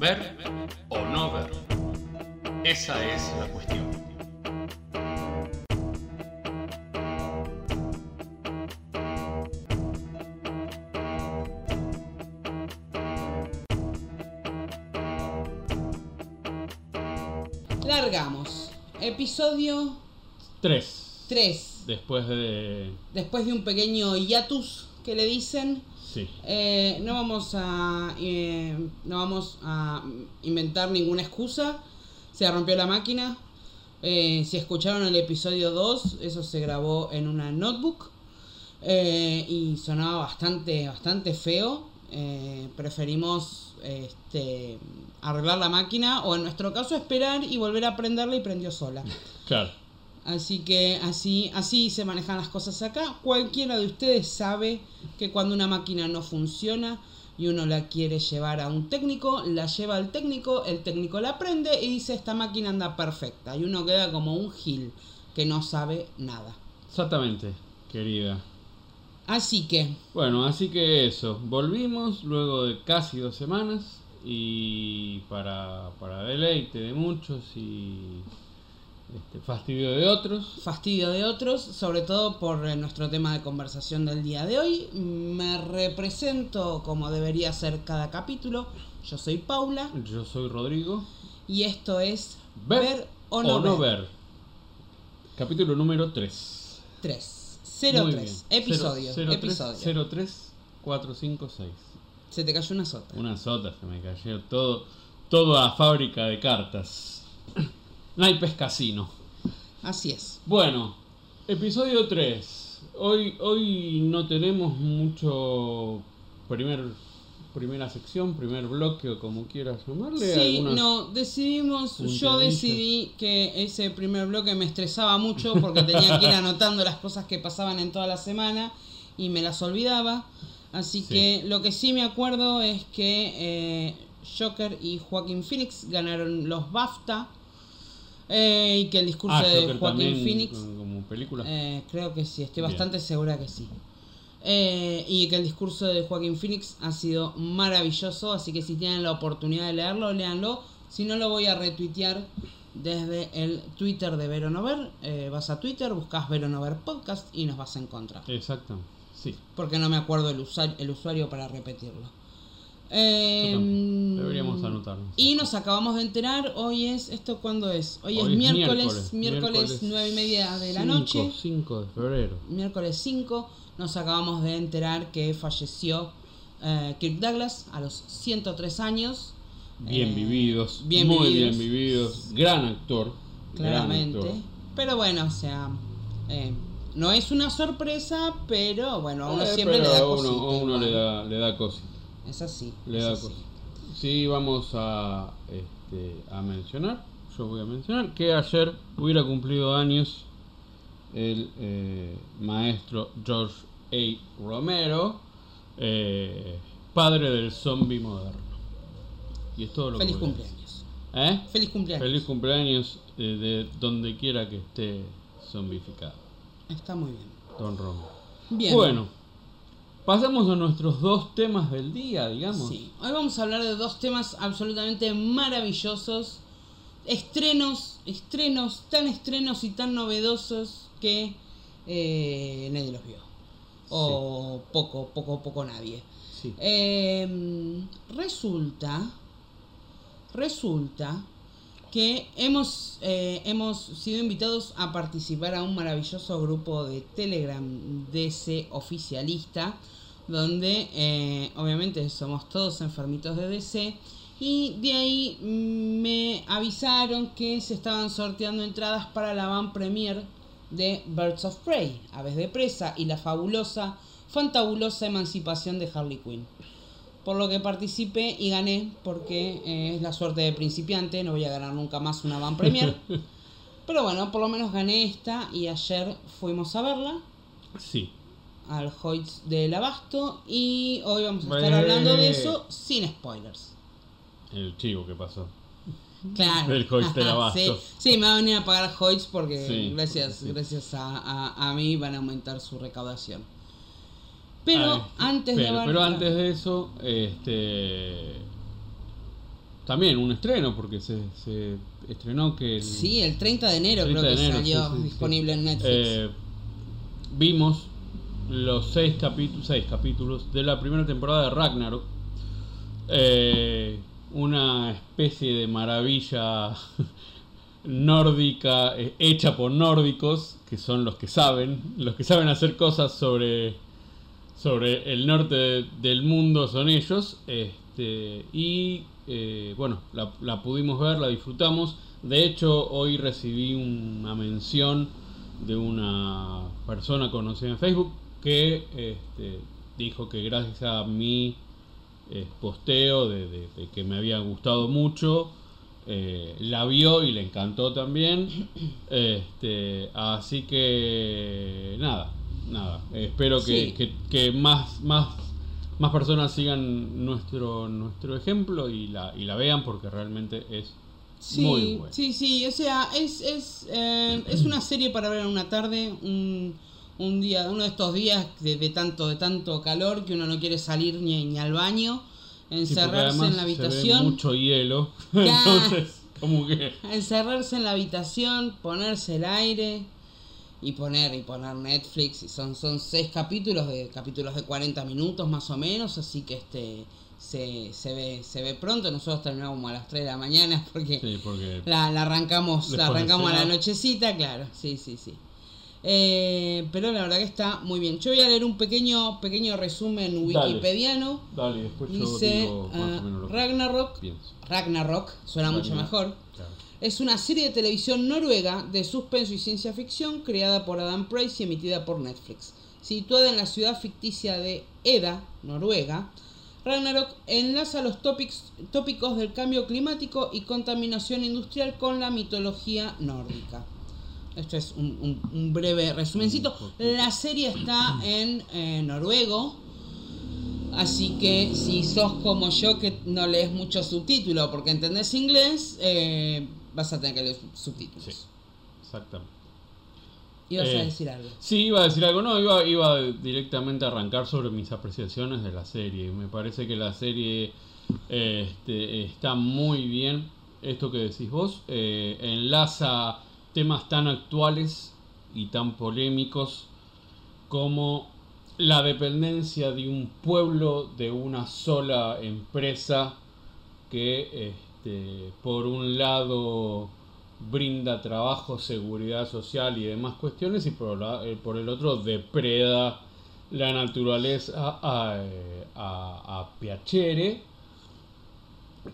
¿Ver o no ver? Esa es la cuestión. Largamos. Episodio 3. 3. Después de. Después de un pequeño hiatus que le dicen, Sí. eh, no vamos a eh, no vamos a inventar ninguna excusa. Se rompió la máquina. Eh, si escucharon el episodio 2, eso se grabó en una notebook eh, y sonaba bastante bastante feo. Eh, preferimos este, arreglar la máquina o en nuestro caso esperar y volver a prenderla y prendió sola. Claro. Así que así, así se manejan las cosas acá. Cualquiera de ustedes sabe que cuando una máquina no funciona y uno la quiere llevar a un técnico, la lleva al técnico, el técnico la prende y dice esta máquina anda perfecta. Y uno queda como un gil que no sabe nada. Exactamente, querida. Así que, Bueno, así que eso. Volvimos luego de casi dos semanas. Y para, para deleite de muchos y este, fastidio de otros. fastidio de otros, sobre todo por eh, nuestro tema de conversación del día de hoy. Me represento como debería ser cada capítulo. Yo soy Paula Yo soy Rodrigo. y esto es Ver, o no, ver. Capítulo número 3. 3. Muy 03. bien. Episodio. Cero- cero tres- episodio. 03 456. Se te cayó una sota. Una sota se me cayó todo, todo a fábrica de cartas. Naipes Casino. Así es. Bueno, episodio 3. Hoy, hoy no tenemos mucho primer, primera sección, primer bloque o como quieras llamarle. Sí, no, decidimos, yo decidí que ese primer bloque me estresaba mucho porque tenía que ir anotando las cosas que pasaban en toda la semana y me las olvidaba. Así Sí. que lo que sí me acuerdo es que eh, Joker y Joaquín Phoenix ganaron los BAFTA eh, y que el discurso Ah, de Joaquín Phoenix como- película. Eh, creo que sí, estoy Bien. bastante segura que sí. Eh, y que el discurso de Joaquín Phoenix ha sido maravilloso, así que si tienen la oportunidad de leerlo, léanlo. Si no, lo voy a retuitear desde el Twitter de Ver o No Ver. Eh, vas a Twitter, buscas Ver o No Ver Podcast y nos vas a encontrar. Exacto. Sí. Porque no me acuerdo el, usa- el usuario para repetirlo. Eh, tampoco. Deberíamos anotarlo. Y nos acabamos de enterar, hoy es, ¿esto cuándo es? Hoy, es Hoy es miércoles, miércoles, nueve y media de la cinco- noche. 5 de febrero. miércoles 5 nos acabamos de enterar que falleció eh, Kirk Douglas a los 103 años. Bien Eh, vividos. bien muy vividos. bien vividos. Gran actor. gran Claramente. actor. Pero bueno, o sea, eh, no es una sorpresa, pero bueno, a uno siempre le da a uno, cosita. a uno le da, le da cosita. Es así. Le da. Sí, vamos a, este, a mencionar, yo voy a mencionar, que ayer hubiera cumplido años el eh, maestro George A. Romero, eh, padre del zombie moderno. Y es todo lo Feliz que cumpleaños. ¿Eh? Feliz cumpleaños. Feliz cumpleaños eh, de donde quiera que esté zombificado. Está muy bien. Don Romero. Bien. Bueno, pasamos a nuestros dos temas del día, digamos. Sí, hoy vamos a hablar de dos temas absolutamente maravillosos, estrenos, estrenos, tan estrenos y tan novedosos que eh, nadie los vio. O poco, poco, poco nadie. Sí. Eh, resulta, resulta que hemos, eh, hemos sido invitados a participar a un maravilloso grupo de Telegram DC oficialista, donde eh, obviamente somos todos enfermitos de DC. Y de ahí mm, me avisaron que se estaban sorteando entradas para la van premier de Birds of Prey, Aves de Presa y la fabulosa, fantabulosa emancipación de Harley Quinn. Por lo que participé y gané, porque eh, es la suerte de principiante, no voy a ganar nunca más una van premier. Pero bueno, por lo menos gané esta y ayer fuimos a verla Sí. Al Hoyts del Abasto y hoy vamos a estar hablando de eso sin spoilers. El chivo que pasó. Claro. Del Hoyts del Abasto. Sí, sí, me van a venir a pagar Hoyts porque Sí, gracias, sí. gracias a, a- a mí van a aumentar su recaudación. Pero antes pero, de ver- pero antes de eso, este también un estreno, porque se, se estrenó que... El, Sí, el 30 de enero 30 creo de que enero, salió disponible en Netflix. Eh, vimos los seis, capítulos seis capítulos de la primera temporada de Ragnarok. Eh, una especie de maravilla nórdica eh, hecha por nórdicos, que son los que saben, los que saben hacer cosas sobre, sobre el norte de- del mundo son ellos. Este, y eh, bueno, la pudimos ver, la disfrutamos. De hecho, hoy recibí una mención de una persona conocida en Facebook que este, dijo que gracias a mi eh, posteo de, de- de que me había gustado mucho, eh, la vio y le encantó también. Este, así que nada, nada. Espero que, Sí. que- que más, más, más personas sigan nuestro, nuestro ejemplo y la, y la vean porque realmente es Sí, muy buena. sí, sí, o sea, es, es, eh, es una serie para ver en una tarde, un, un día, uno de estos días de, de tanto, de tanto calor que uno no quiere salir ni, ni al baño, encerrarse en la se ve habitación, mucho hielo. Entonces, como que. encerrarse en la habitación, ponerse el aire y poner y poner Netflix y son son seis capítulos de capítulos de 40 minutos más o menos, así que este se, se ve se ve pronto, nosotros terminamos como a las 3 de la mañana porque Sí, porque. La, la arrancamos, la arrancamos a la nochecita, claro, sí, sí, sí. Eh, pero la verdad que está muy bien. Yo voy a leer un pequeño, pequeño resumen Dale. wikipediano. Dale, después yo Dice digo más ah, o menos lo que Ragnarok, pienso. Ragnarok, suena mucho mejor. Claro. Es una serie de televisión noruega de suspenso y ciencia ficción creada por Adam Price y emitida por Netflix. Situada en la ciudad ficticia de Eda, Noruega, Ragnarok enlaza los tópicos del cambio climático y contaminación industrial con la mitología nórdica. Esto es un, un- un breve resumencito. La serie está en eh, noruego, Así que si sos como yo que no lees mucho subtítulo porque entendés inglés, eh, vas a tener que leer subtítulos. Sí, exactamente. Y vas a Eh, decir algo. Sí, iba a decir algo, no, iba, iba directamente a arrancar sobre mis apreciaciones de la serie. Me parece que la serie eh, este, está muy bien, esto que decís vos, eh, enlaza temas tan actuales y tan polémicos como la dependencia de un pueblo de una sola empresa que este, por un lado brinda trabajo, seguridad social y demás cuestiones y por, la- eh, por el otro depreda la naturaleza a, eh, a, a piacere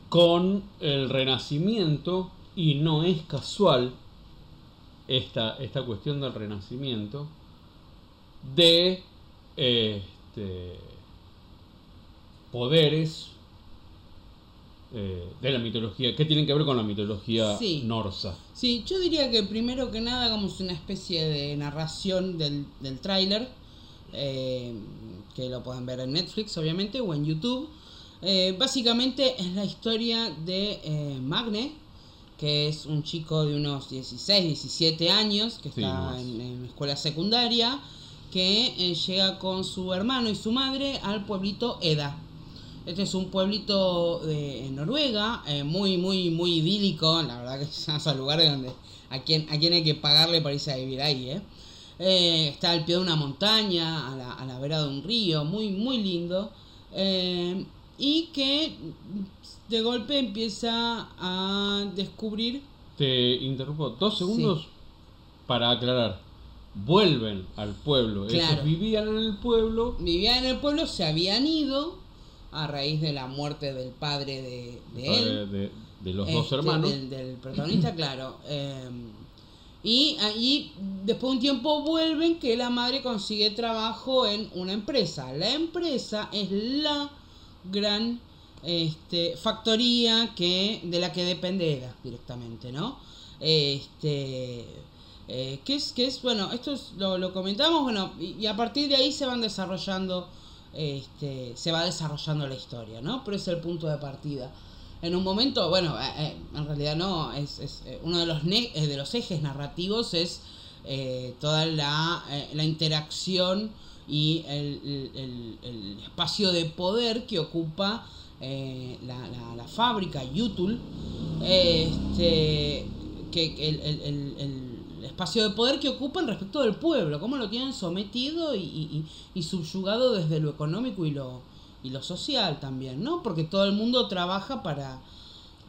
con el renacimiento y no es casual esta, esta cuestión del renacimiento de este, poderes eh, de la mitología que tienen que ver con la mitología Sí. norsa. Sí, yo diría que primero que nada hagamos una especie de narración del, del tráiler, eh, que lo pueden ver en Netflix obviamente o en YouTube. Eh, básicamente es la historia de Magne, que es un chico de unos 16, 17 años, que Sí, está en, en escuela secundaria, que eh, llega con su hermano y su madre al pueblito Eda. Este es un pueblito de en Noruega, eh, muy, muy, muy idílico. La verdad que es esos lugares donde a quien, a quien hay que pagarle para irse a vivir ahí, ¿eh? Eh, está al pie de una montaña, a la, a la vera de un río, muy, muy lindo. Eh, y que de golpe empieza a descubrir Te interrumpo dos segundos para aclarar. Vuelven al pueblo. Claro. Ellos vivían en el pueblo. vivían en el pueblo, se habían ido a raíz de la muerte del padre de, de él. de, de los dos Este, hermanos. Del, del protagonista, claro. Eh, y ahí, después de un tiempo, vuelven que la madre consigue trabajo en una empresa. La empresa es la gran este, factoría que de la que depende EDA directamente, ¿no? Este. eh, que es, que es, bueno, esto es- lo, lo comentamos, bueno, y, a partir de ahí se van desarrollando, este, se va desarrollando la historia, ¿no? Pero es el punto de partida. En un momento, bueno, eh, eh, en realidad no, es, es, eh, uno de los, de los ejes narrativos es toda la, la interacción y el- el espacio de poder que ocupa eh, la, la, la, fábrica Yutul, este, que el, el, el, espacio de poder que ocupan respecto del pueblo, cómo lo tienen sometido y, y, y subyugado desde lo económico y lo, y lo social también, ¿no? Porque todo el mundo trabaja para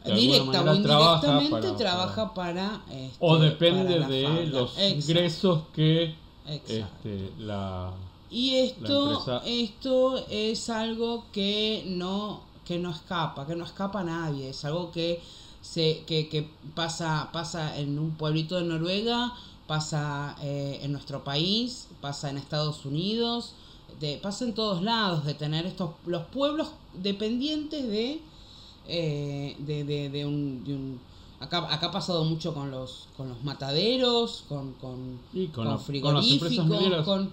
directa o indirectamente trabaja para, este, o depende de los ingresos que este, la y esto esto es algo que no que no escapa que no escapa a nadie. Es algo que se que, que pasa pasa en un pueblito de Noruega pasa eh, en nuestro país pasa en Estados Unidos de, pasa en todos lados de tener estos los pueblos dependientes de eh, de, de, de, un, de un acá, acá ha pasado mucho con los con los mataderos con con, con, frigoríficos con,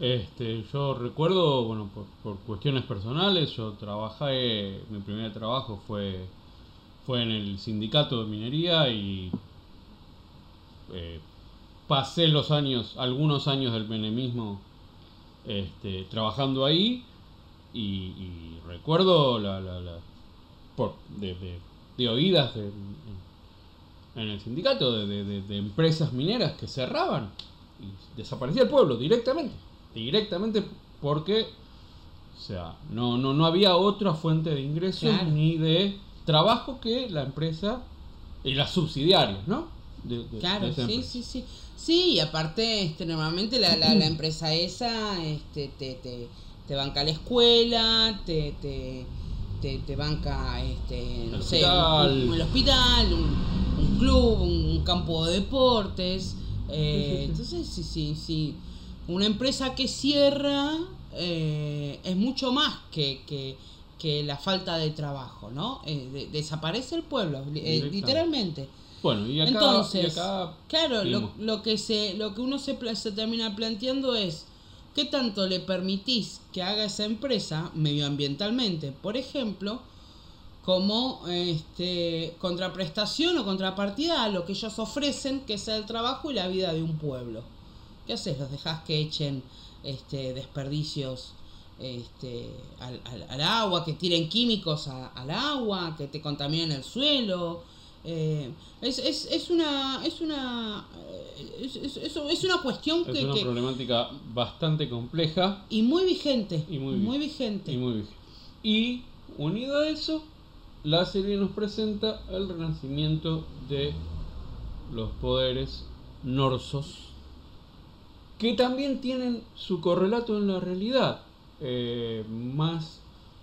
este yo recuerdo bueno por, por, cuestiones personales yo trabajé mi primer trabajo fue fue en el sindicato de minería y eh, pasé los años algunos años del menemismo este, trabajando ahí y, recuerdo la, la, la de, oídas en el sindicato de, empresas mineras que cerraban y desaparecía el pueblo directamente. Directamente porque, o sea, no, no, no había otra fuente de ingresos ni de trabajo que la empresa y las subsidiarias, ¿no? claro, sí, sí, sí. Sí, y aparte, este, normalmente la, la, la empresa esa este, te, te, te banca la escuela, te, te, te, banca, este, no sé, un, el hospital, un, club, un, campo de deportes. Eh, entonces, sí, sí, sí. Una empresa que cierra eh, es mucho más que, que, que, la falta de trabajo, ¿no? Eh, desaparece el pueblo, literalmente. Bueno, y acá, Entonces, acá claro, lo, lo, que se, lo que uno se, se termina planteando es ¿Qué tanto le permitís que haga esa empresa medioambientalmente? Por ejemplo, como este, contraprestación o contrapartida a lo que ellos ofrecen, que es el trabajo y la vida de un pueblo. ¿Qué haces? ¿Los dejás que echen este, desperdicios este, al, al, agua, que tiren químicos al agua, que te contaminen el suelo? Eh, es, es, es, una es una eh, es, es, es una cuestión que es una problemática bastante compleja. Y muy vigente y muy, muy vigente. Y muy vigente. Y unido a eso la serie nos presenta el renacimiento de los poderes norsos que también tienen su correlato en la realidad eh, más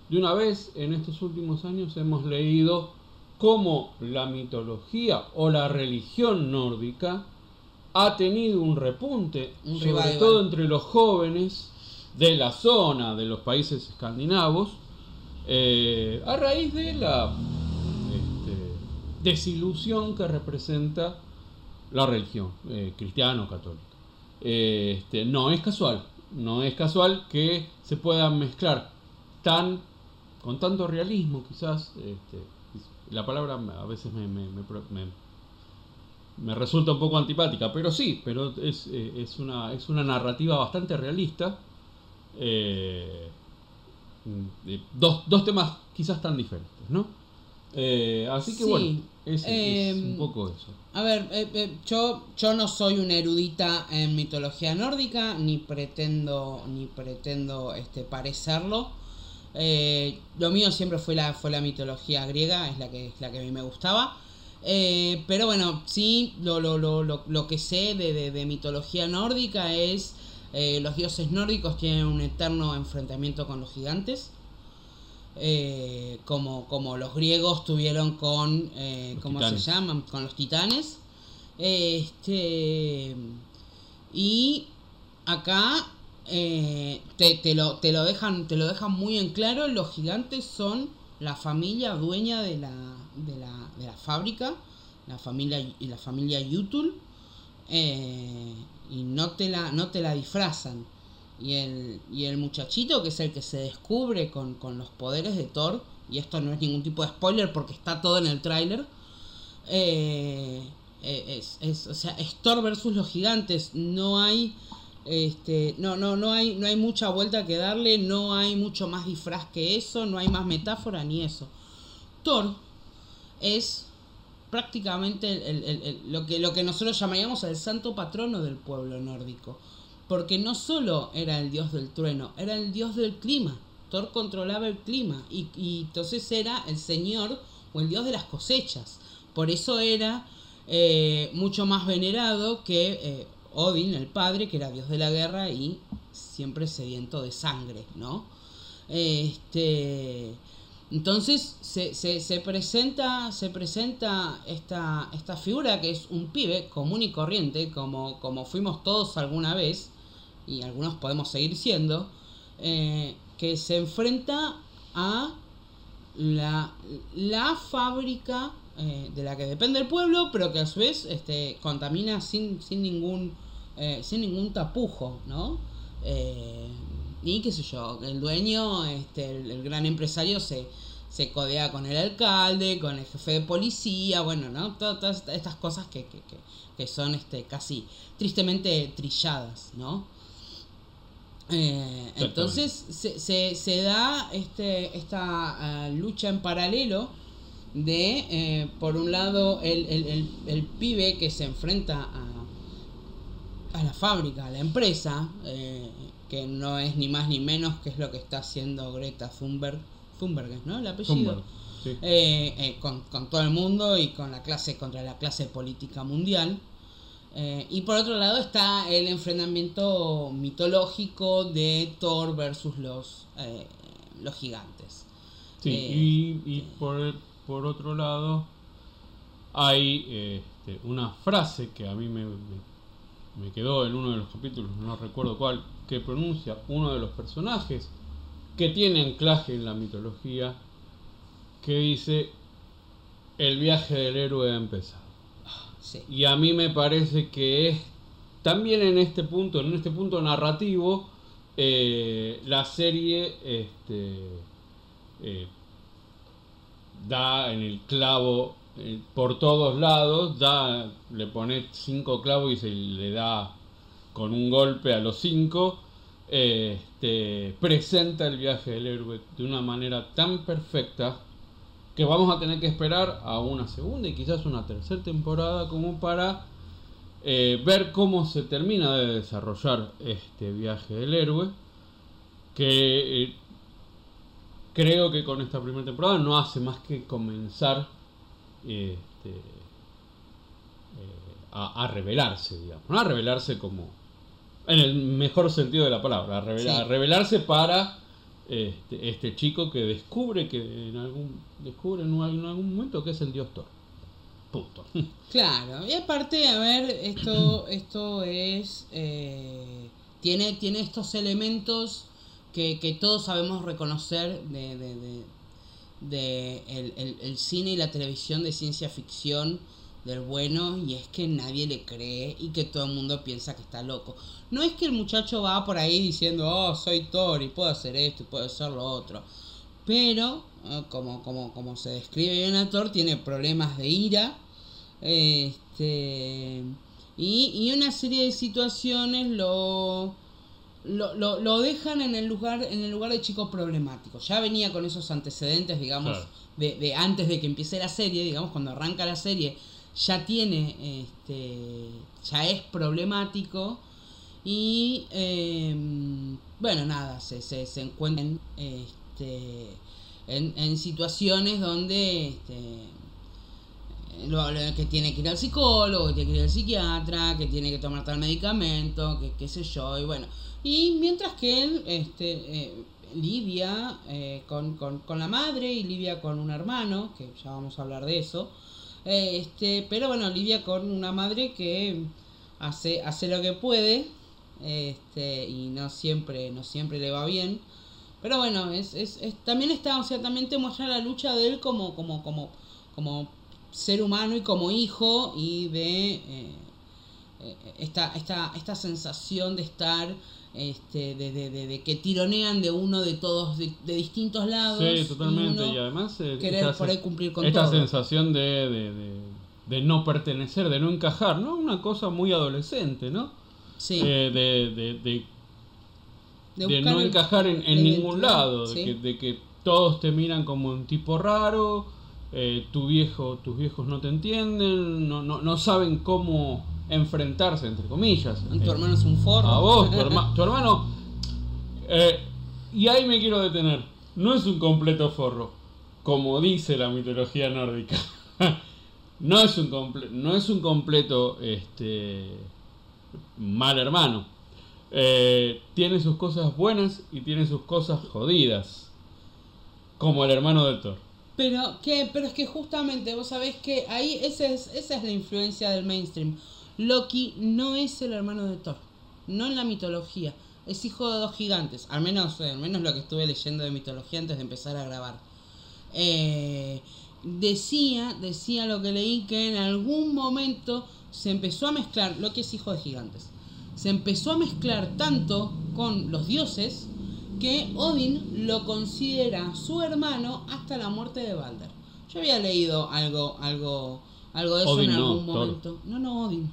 de una vez en estos últimos años hemos leído cómo la mitología o la religión nórdica ha tenido un repunte, sobre todo entre los jóvenes de la zona de los países escandinavos, eh, a raíz de la este, desilusión que representa la religión eh, cristiana o católica. Eh, este, no es casual, no es casual que se puedan mezclar tan con tanto realismo quizás este, la palabra a veces me, me, me, resulta un poco antipática, pero sí, pero es, eh, es, una, es una narrativa bastante realista. Eh, dos, dos temas quizás tan diferentes, ¿no? Eh, así que bueno, es, un poco eso. A ver, yo, yo no soy una erudita en mitología nórdica, ni pretendo, ni pretendo este, parecerlo. Eh, lo mío siempre fue la, fue la mitología griega, es la que, la que a mí me gustaba. Eh, pero bueno, sí, lo, lo, lo, lo que sé de, de, mitología nórdica es eh, los dioses nórdicos tienen un eterno enfrentamiento con los gigantes. Como, como los griegos tuvieron con, ¿cómo se llaman? Con los titanes. Este, y acá eh, te, te, lo, te, lo dejan, te lo dejan muy en claro, los gigantes son la familia dueña de la, de la, de la fábrica, la familia, la familia Yutul, eh, y no te, la, no te la disfrazan. Y el, y el muchachito, que es el que se descubre con, con los poderes de Thor, y esto no es ningún tipo de spoiler porque está todo en el tráiler, eh, es, es, o sea, es Thor versus los gigantes, no hay Este, no, no, no hay, no hay mucha vuelta que darle, no hay mucho más disfraz que eso, no hay más metáfora ni eso. Thor es prácticamente lo, que, lo que nosotros llamaríamos el santo patrono del pueblo nórdico. Porque no solo era el dios del trueno, era el dios del clima. Thor controlaba el clima y, y entonces era el señor o el dios de las cosechas. Por eso era eh, mucho más venerado que eh, Odin, el padre, que era dios de la guerra y siempre sediento de sangre, ¿no? Este, entonces se, se, presenta, se presenta esta, esta figura que es un pibe común y corriente, como, como fuimos todos alguna vez, y algunos podemos seguir siendo, eh, que se enfrenta a la, la fábrica eh, de la que depende el pueblo, pero que a su vez este, contamina sin, sin, ningún, eh, sin ningún tapujo, ¿no? Eh, y qué sé yo, el dueño, este, el, gran empresario se, se codea con el alcalde, con el jefe de policía, bueno, ¿no? Todas, estas cosas que, que, que, son este, casi tristemente trilladas, ¿no? Entonces se, se, se, da este, esta lucha en paralelo de, eh, por un lado, el, el, el, pibe que se enfrenta a, a la fábrica, a la empresa, eh, que no es ni más ni menos que es lo que está haciendo Greta Thunberg, Thunberg ¿no? El apellido. Eh, con, con, todo el mundo y con la clase contra la clase política mundial. Y por otro lado está el enfrentamiento mitológico de Thor versus los, los gigantes. Sí, y, y por, por otro lado, hay este, una frase que a mí me, me, quedó en uno de los capítulos, no recuerdo cuál, que pronuncia uno de los personajes que tiene anclaje en la mitología, que dice, el viaje del héroe ha empezado. Y a mí me parece que es también en este punto, en este punto narrativo, eh, la serie este, eh, da en el clavo eh, por todos lados, da, le pone cinco clavos y se le da con un golpe a los cinco. este, presenta el viaje del héroe de una manera tan perfecta que vamos a tener que esperar a una segunda y quizás una tercera temporada como para eh, ver cómo se termina de desarrollar este viaje del héroe que eh, creo que con esta primera temporada no hace más que comenzar este, eh, a, revelarse, digamos. No a revelarse como. En el mejor sentido de la palabra, a, revelarse para este, este, chico que descubre que en algún. descubre en algún, momento que es el dios Thor. Punto. Claro, y aparte, a ver, esto, esto es. Eh, tiene, tiene estos elementos que, todos sabemos reconocer de, de, de, el, el, cine y la televisión de ciencia ficción del bueno y es que nadie le cree y que todo el mundo piensa que está loco. No es que el muchacho va por ahí diciendo, oh, soy Thor y puedo hacer esto y puedo hacer lo otro. Pero, eh, como, como, como se describe bien a Thor, tiene problemas de ira. Este, y, y una serie de situaciones lo lo, lo, lo, dejan en el lugar en el lugar de chico problemático. Ya venía con esos antecedentes, digamos, de, de, antes de que empiece la serie, digamos, cuando arranca la serie, ya tiene, este, ya es problemático y, em, bueno, nada, se, se, se encuentran este, en, en situaciones donde este, que tiene que ir al psicólogo, que tiene que ir al psiquiatra, que tiene que tomar tal medicamento, que qué sé yo, y bueno. Y mientras que él este, eh, lidia eh, con, con, con, la madre y lidia con un hermano, que ya vamos a hablar de eso, este, pero bueno, lidia con una madre que hace, hace lo que puede este, y no siempre, no siempre le va bien. Pero bueno, es, es, es, también está, o sea, también te muestra la lucha de él como, como, como, como ser humano y como hijo y de eh, eh, esta, esta, esta sensación de estar este, de, de, de, que tironean de uno de todos de, distintos lados sí totalmente y, además eh, querer por ahí cumplir con esta sensación de, de, no pertenecer de no encajar no una cosa muy adolescente no Sí. eh, de, de, no el- encajar en, en ningún lado, de, sí. que, de que todos te miran como un tipo raro, eh, tu viejo, tus viejos no te entienden, no, no, no saben cómo enfrentarse, entre comillas. Tu hermano es un forro. a vos, tu, herma- tu hermano. eh, y ahí me quiero detener. No es un completo forro, como dice la mitología nórdica. no es un comple- no es un completo este mal hermano. Eh, tiene sus cosas buenas y tiene sus cosas jodidas. Como el hermano de Thor. Pero, que, pero es que justamente vos sabés que ahí esa es, esa es la influencia del mainstream. Loki no es el hermano de Thor, no en la mitología. Es hijo de dos gigantes, al menos, eh, al menos lo que estuve leyendo de mitología antes de empezar a grabar. Eh, decía, decía lo que leí que en algún momento se empezó a mezclar, Loki es hijo de gigantes, se empezó a mezclar tanto con los dioses que Odin lo considera su hermano hasta la muerte de Balder. Yo había leído algo, algo, algo de eso Odin en no, algún Thor. momento. No, no, Odin.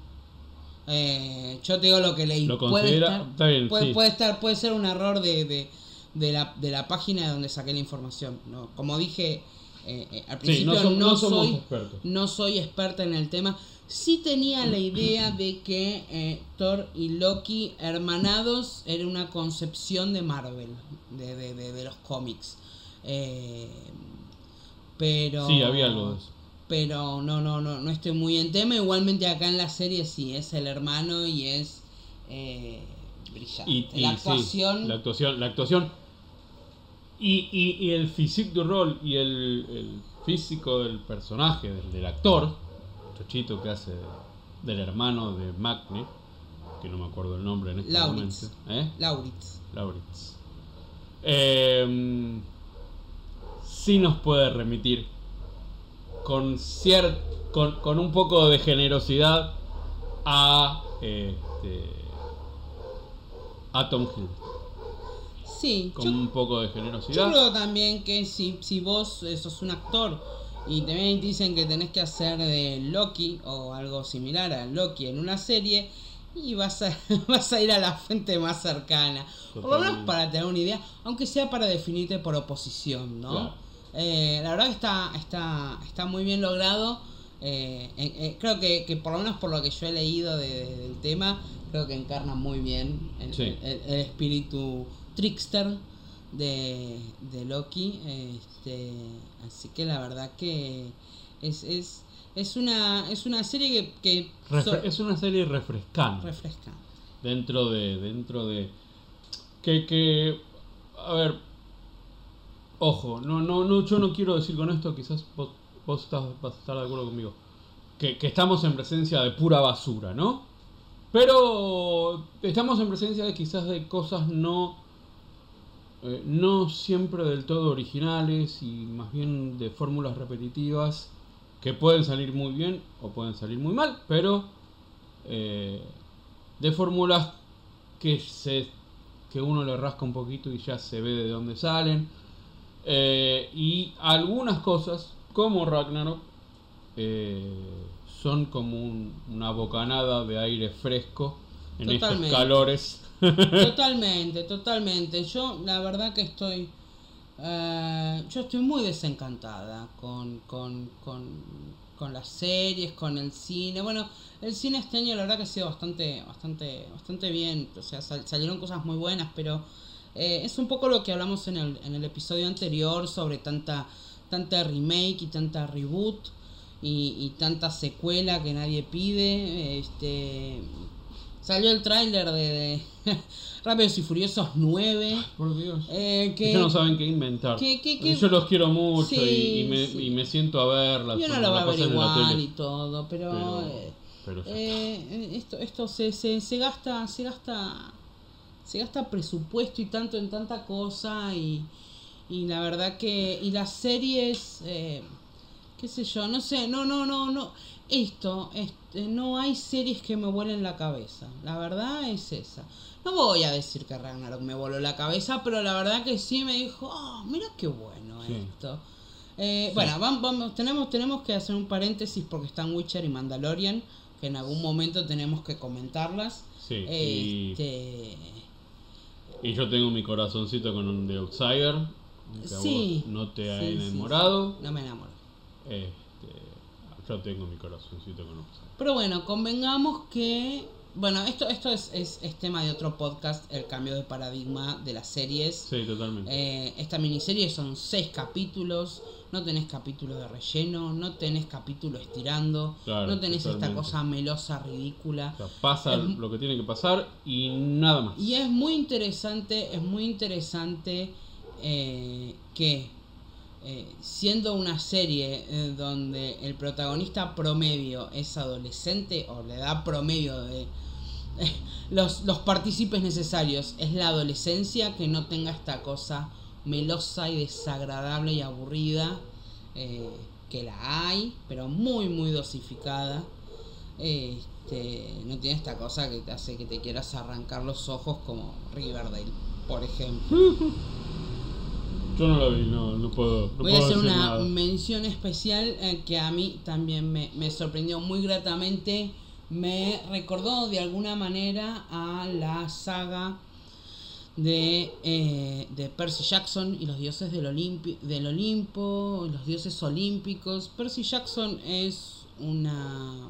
Eh, yo te digo lo que leí. Lo puede considera- estar, está bien, puede, sí. puede estar, puede ser un error de, de, de la, de la página de donde saqué la información. ¿no? Como dije eh, eh, al Sí, principio, no, soy, expertos. no soy experta en el tema. Sí tenía la idea de que Thor y Loki hermanados era una concepción de Marvel, de, de, los cómics. Eh, pero Sí, había algo de eso. Pero no no no no estoy muy en tema igualmente acá en la serie sí es el hermano y es eh, brillante Y, y la sí, actuación la actuación. La actuación. Y, y, y el physique du rol y el, el físico del personaje, del, del actor, Chochito que hace del hermano de Magne, que no me acuerdo el nombre en este Lauritz. momento. ¿Eh? Lauritz Lauritz. Eh, sí nos puede remitir con cier con, con un poco de generosidad a este, a Tom Hill. sí Con yo, un poco de yo generosidad. creo también que si, si vos sos un actor y también dicen que tenés que hacer de Loki o algo similar a Loki en una serie y vas a, vas a ir a la fuente más cercana. Por lo menos para tener una idea, aunque sea para definirte por oposición, ¿no? Claro. Eh, la verdad que está, está, está muy bien logrado. Eh, eh, creo que, que por lo menos por lo que yo he leído de- de- del tema, creo que encarna muy bien el, Sí. el- el espíritu trickster de, de Loki. Este, así que la verdad que es, es, es, una, es una serie que, que Refre- so- es una serie refrescante. refresca. dentro de dentro de que que a ver ojo no no no yo no quiero decir con esto quizás vos, estás, vas a estar de acuerdo conmigo. Que, que estamos en presencia de pura basura no pero estamos en presencia de quizás de cosas no eh, no siempre del todo originales y más bien de fórmulas repetitivas que pueden salir muy bien o pueden salir muy mal pero eh, de fórmulas que se que uno le rasca un poquito y ya se ve de dónde salen Eh, y algunas cosas como Ragnarok eh, son como un- una bocanada de aire fresco en estos Totalmente. calores Totalmente, totalmente. Yo la verdad que estoy... eh, yo estoy muy desencantada con, con, con, con las series, con el cine. Bueno, el cine este año la verdad que ha sido bastante, bastante, bastante bien. O sea, sal- salieron cosas muy buenas, pero eh, es un poco lo que hablamos en el, en el episodio anterior sobre tanta, tanta remake y tanta reboot y, y tanta secuela que nadie pide. Este, salió el tráiler de, de Rápidos y Furiosos 9. por Dios eh, que ellos no saben qué inventar que- que- que- yo los quiero mucho Sí, y, y me, sí. y me siento a verlas yo no lo voy la a ver la igual y todo, pero, Pero- eh, pero eh, esto, esto se, se, se gasta, se gasta, se gasta presupuesto y tanto en tanta cosa y, y la verdad que y las series, eh, qué sé yo, no sé, no, no, no, no, esto, este, no hay series que me vuelen la cabeza, la verdad es esa. No voy a decir que Ragnarok me voló la cabeza, pero la verdad que sí me dijo, oh, mira qué bueno Sí. esto. Eh, Sí. Bueno, vamos, vamos, tenemos, tenemos que hacer un paréntesis porque están Witcher y Mandalorian, que en algún momento tenemos que comentarlas. Sí, Este, Y yo tengo mi corazoncito con The Outsider. Que a Sí, vos no te ha sí, sí, enamorado. no me enamoro. Este, yo tengo mi corazoncito con Outsider. Pero bueno, convengamos que. Bueno, esto, esto es, es, es tema de otro podcast, el cambio de paradigma de las series. Sí, totalmente. Eh, esta miniserie son seis capítulos, no tenés capítulos de relleno, no tenés capítulo estirando, Claro, no tenés esta cosa melosa, ridícula. O sea, pasa es- lo que tiene que pasar y nada más. Y es muy interesante, es muy interesante eh, que eh, siendo una serie eh, donde el protagonista promedio es adolescente o la edad promedio de los, los partícipes necesarios es la adolescencia, que no tenga esta cosa melosa y desagradable y aburrida, eh, que la hay, pero muy muy dosificada. Este, no tiene esta cosa que te hace que te quieras arrancar los ojos como Riverdale, por ejemplo. Yo no lo vi, no, no puedo. No Voy a hacer una nada. mención especial eh, que a mí también me, me sorprendió muy gratamente. Me recordó de alguna manera a la saga de, eh, de Percy Jackson y los dioses del, Olimpi- del Olimpo, los dioses olímpicos. Percy Jackson es una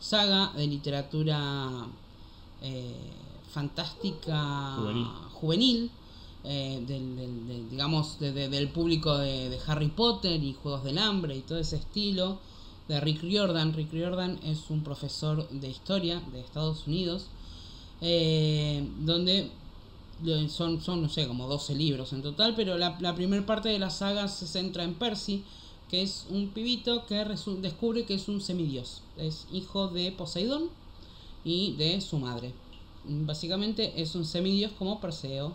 saga de literatura eh, fantástica Juvenil. juvenil, eh, del, del- del- digamos de- de- del público de, de Harry Potter y Juegos del Hambre y todo ese estilo de Rick Riordan. Rick Riordan es un profesor de historia de Estados Unidos eh, donde son, son, no sé, como 12 libros en total, pero la, la primera parte de la saga se centra en Percy, que es un pibito que descubre que es un semidios, es hijo de Poseidón y de su madre. Básicamente es un semidios como Perseo,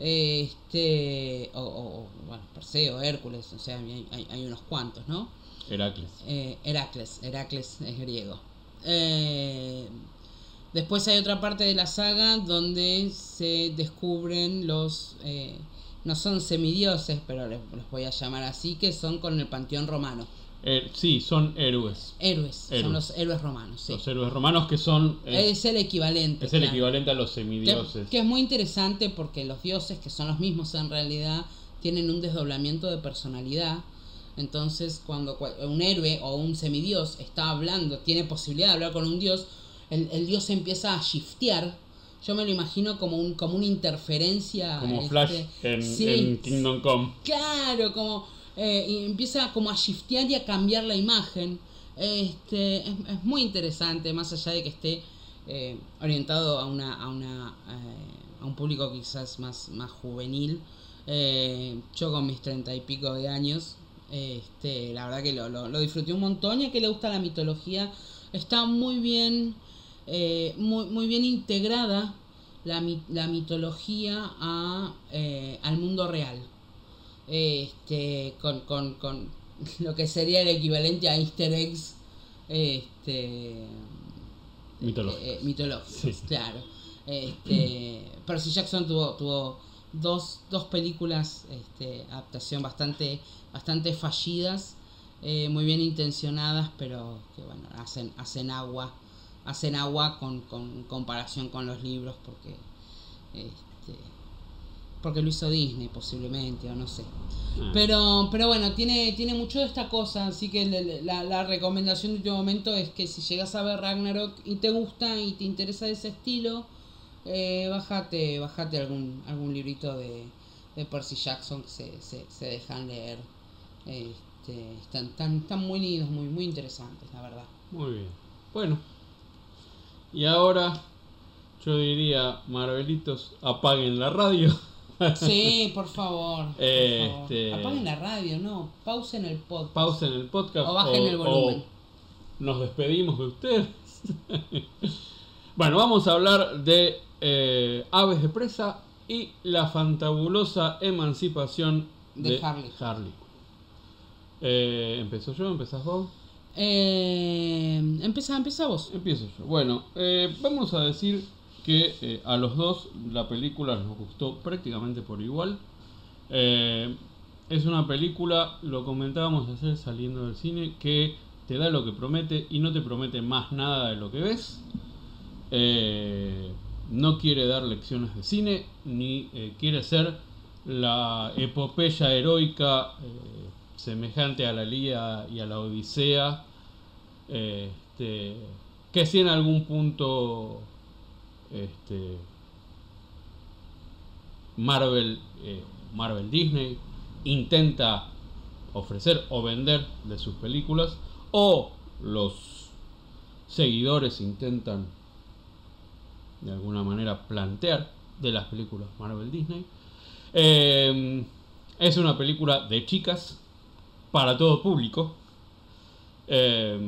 este, o, o- bueno, Perseo, Hércules, o sea, hay unos cuantos, ¿no? Heracles. Eh, Heracles, Heracles es griego. Eh, después hay otra parte de la saga donde se descubren los... eh, no son semidioses, pero les, los voy a llamar así, que son con el panteón romano. Eh, sí, son héroes. Héroes, Héroes. son los héroes romanos. sí. Los héroes romanos que son. eh, es el equivalente. es el claro. equivalente a los Que, semidioses. que es muy interesante porque los dioses, que son los mismos en realidad, tienen un desdoblamiento de personalidad. Entonces, cuando cua- un héroe o un semidios está hablando, tiene posibilidad de hablar con un dios, el, el dios empieza a shiftear. Yo me lo imagino como un como una interferencia. Como este, Flash en, sí, en Kingdom Come. Claro, como eh, y empieza como a shiftear y a cambiar la imagen. Este, es, muy interesante, más allá de que esté eh, orientado a una, a una eh, a un público quizás más, más juvenil. Eh, yo con mis treinta y pico de años, este, la verdad que lo, lo, disfruté un montón y a que le gusta la mitología está muy bien, eh, muy, muy bien integrada la, la mitología a, eh, al mundo real este con, con, con lo que sería el equivalente a easter eggs este Mitológicos. eh, mitológicos, Sí. claro este Percy Jackson tuvo tuvo dos, dos películas este adaptación bastante bastante fallidas eh, muy bien intencionadas pero que bueno hacen hacen agua hacen agua con, con comparación con los libros porque este porque lo hizo Disney posiblemente o no sé Ah. pero, pero bueno, tiene, tiene mucho de esta cosa, así que le- la, la recomendación de último momento es que si llegas a ver Ragnarok y te gusta y te interesa ese estilo, eh, bájate, bájate algún, algún librito de, de Percy Jackson que se, se, se dejan leer. Este, están, están, están muy lindos, muy, muy interesantes, la verdad. Muy bien. Bueno. Y ahora yo diría, Marvelitos, apaguen la radio. Sí, por favor. por Este- favor. Apaguen la radio, no, pausen el podcast. Pausen el podcast. O bajen el volumen. o nos despedimos de ustedes. bueno, vamos a hablar de eh, Aves de Presa y la fantabulosa emancipación De de, Harley. Harley. Eh, ¿Empezó yo? ¿Empezás vos? Eh, empieza, empieza vos. Empiezo yo. Bueno, eh, vamos a decir que eh, a los dos la película nos gustó prácticamente por igual. Eh, es una película, lo comentábamos ayer saliendo del cine, que te da lo que promete y no te promete más nada de lo que ves. eh, no quiere dar lecciones de cine, ni quiere ser la epopeya heroica semejante a la Lía y a la Odisea, este, que si en algún punto este, Marvel, Marvel Disney intenta ofrecer o vender de sus películas, o los seguidores intentan de alguna manera plantear de las películas Marvel Disney. Eh, es una película de chicas para todo público. Eh,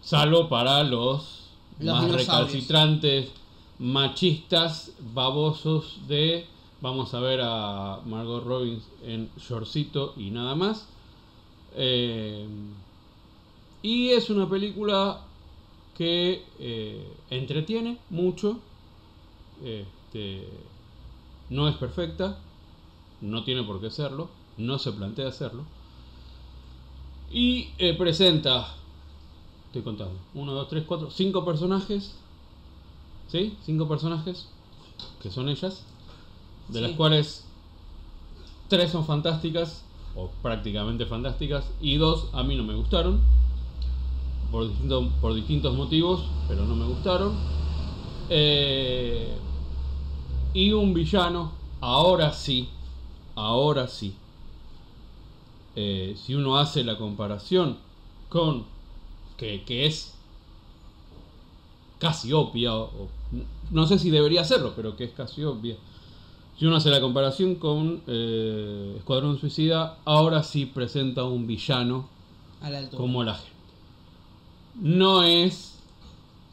salvo para los, Los más recalcitrantes, machistas, babosos de vamos a ver a Margot Robbins en shortcito y nada más. Eh, y es una película que eh, entretiene mucho. Este, no es perfecta, no tiene por qué serlo, no se plantea hacerlo. Y eh, presenta, estoy contando, 1, 2, 3, 4, 5 personajes. ¿Sí? 5 personajes, que son ellas, de las cuales 3 son fantásticas, o prácticamente fantásticas, y 2 a mí no me gustaron por, distinto- por distintos motivos, pero no me gustaron. Eh, y un villano, ahora sí, ahora sí. Eh, si uno hace la comparación con que, que es casi obvia, o, no sé si debería hacerlo, pero que es casi obvia. Si uno hace la comparación con eh, Escuadrón Suicida, ahora sí presenta un villano A la como la gente. No es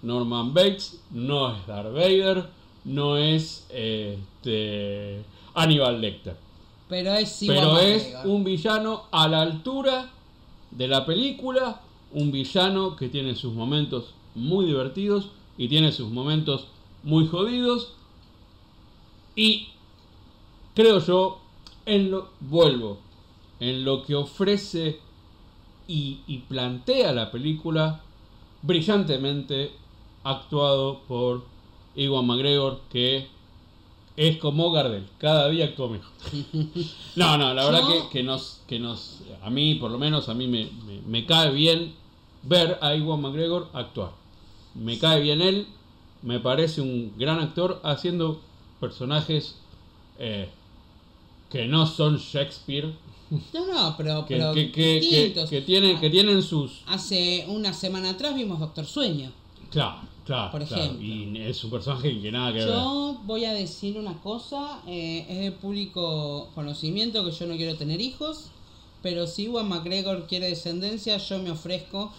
Norman Bates, no es Darth Vader, no es este, Aníbal Lecter. Pero es Pero es un villano a la altura de la película, un villano que tiene sus momentos muy divertidos y tiene sus momentos muy jodidos. Y creo yo, en lo, vuelvo, en lo que ofrece y, y plantea la película, brillantemente actuado por Iwan McGregor, que es como Gardel, cada día actúa mejor. No, no, la verdad que, que nos, que nos, a mí, por lo menos, a mí me, me- me cae bien ver a Iwan McGregor actuar. Me cae bien él, me parece un gran actor haciendo personajes eh, que no son Shakespeare, No, no, pero, que, pero que, tienen, que tienen sus... Hace una semana atrás vimos Doctor Sueño. Claro, claro, Por claro, y es un personaje que nada que ver. Yo voy a decir una cosa, eh, es de público conocimiento que yo no quiero tener hijos, pero si Iwan McGregor quiere descendencia, yo me ofrezco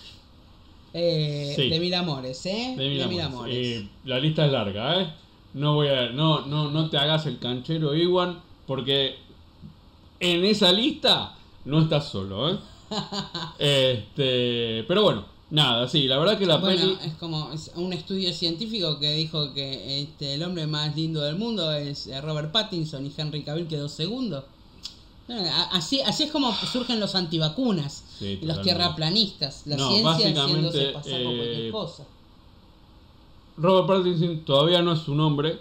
eh, Sí. de mil amores, ¿eh? De mil amores. amores. Eh, la lista es larga, ¿eh? No voy a, no, no, no te hagas el canchero, Iwan, porque en esa lista no estás solo, ¿eh? este, pero bueno, nada, sí, la verdad que la bueno, peli, es como es un estudio científico que dijo que este, el hombre más lindo del mundo es eh, Robert Pattinson y Henry Cavill quedó segundo. Eh, Así, así es como surgen los antivacunas Sí, y los tierraplanistas. La No, ciencia haciéndose pasar por cualquier eh, cosa. Robert Pattinson todavía no es su nombre,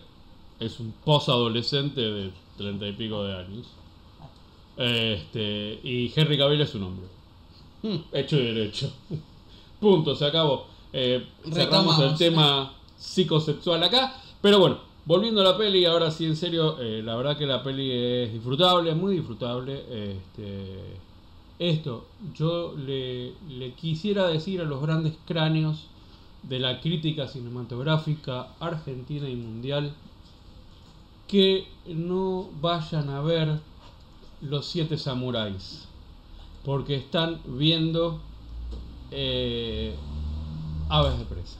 es un posadolescente de treinta y pico de años. Este, y Henry Cavill es su nombre. Hmm. Hecho y derecho. Punto, se acabó. Eh, cerramos el tema psicosexual acá. Pero bueno, volviendo a la peli, ahora sí en serio, eh, la verdad que la peli es disfrutable, muy disfrutable. Este, esto, yo le, quisiera decir a los grandes cráneos de la crítica cinematográfica argentina y mundial que no vayan a ver los siete samuráis porque están viendo eh, aves de presa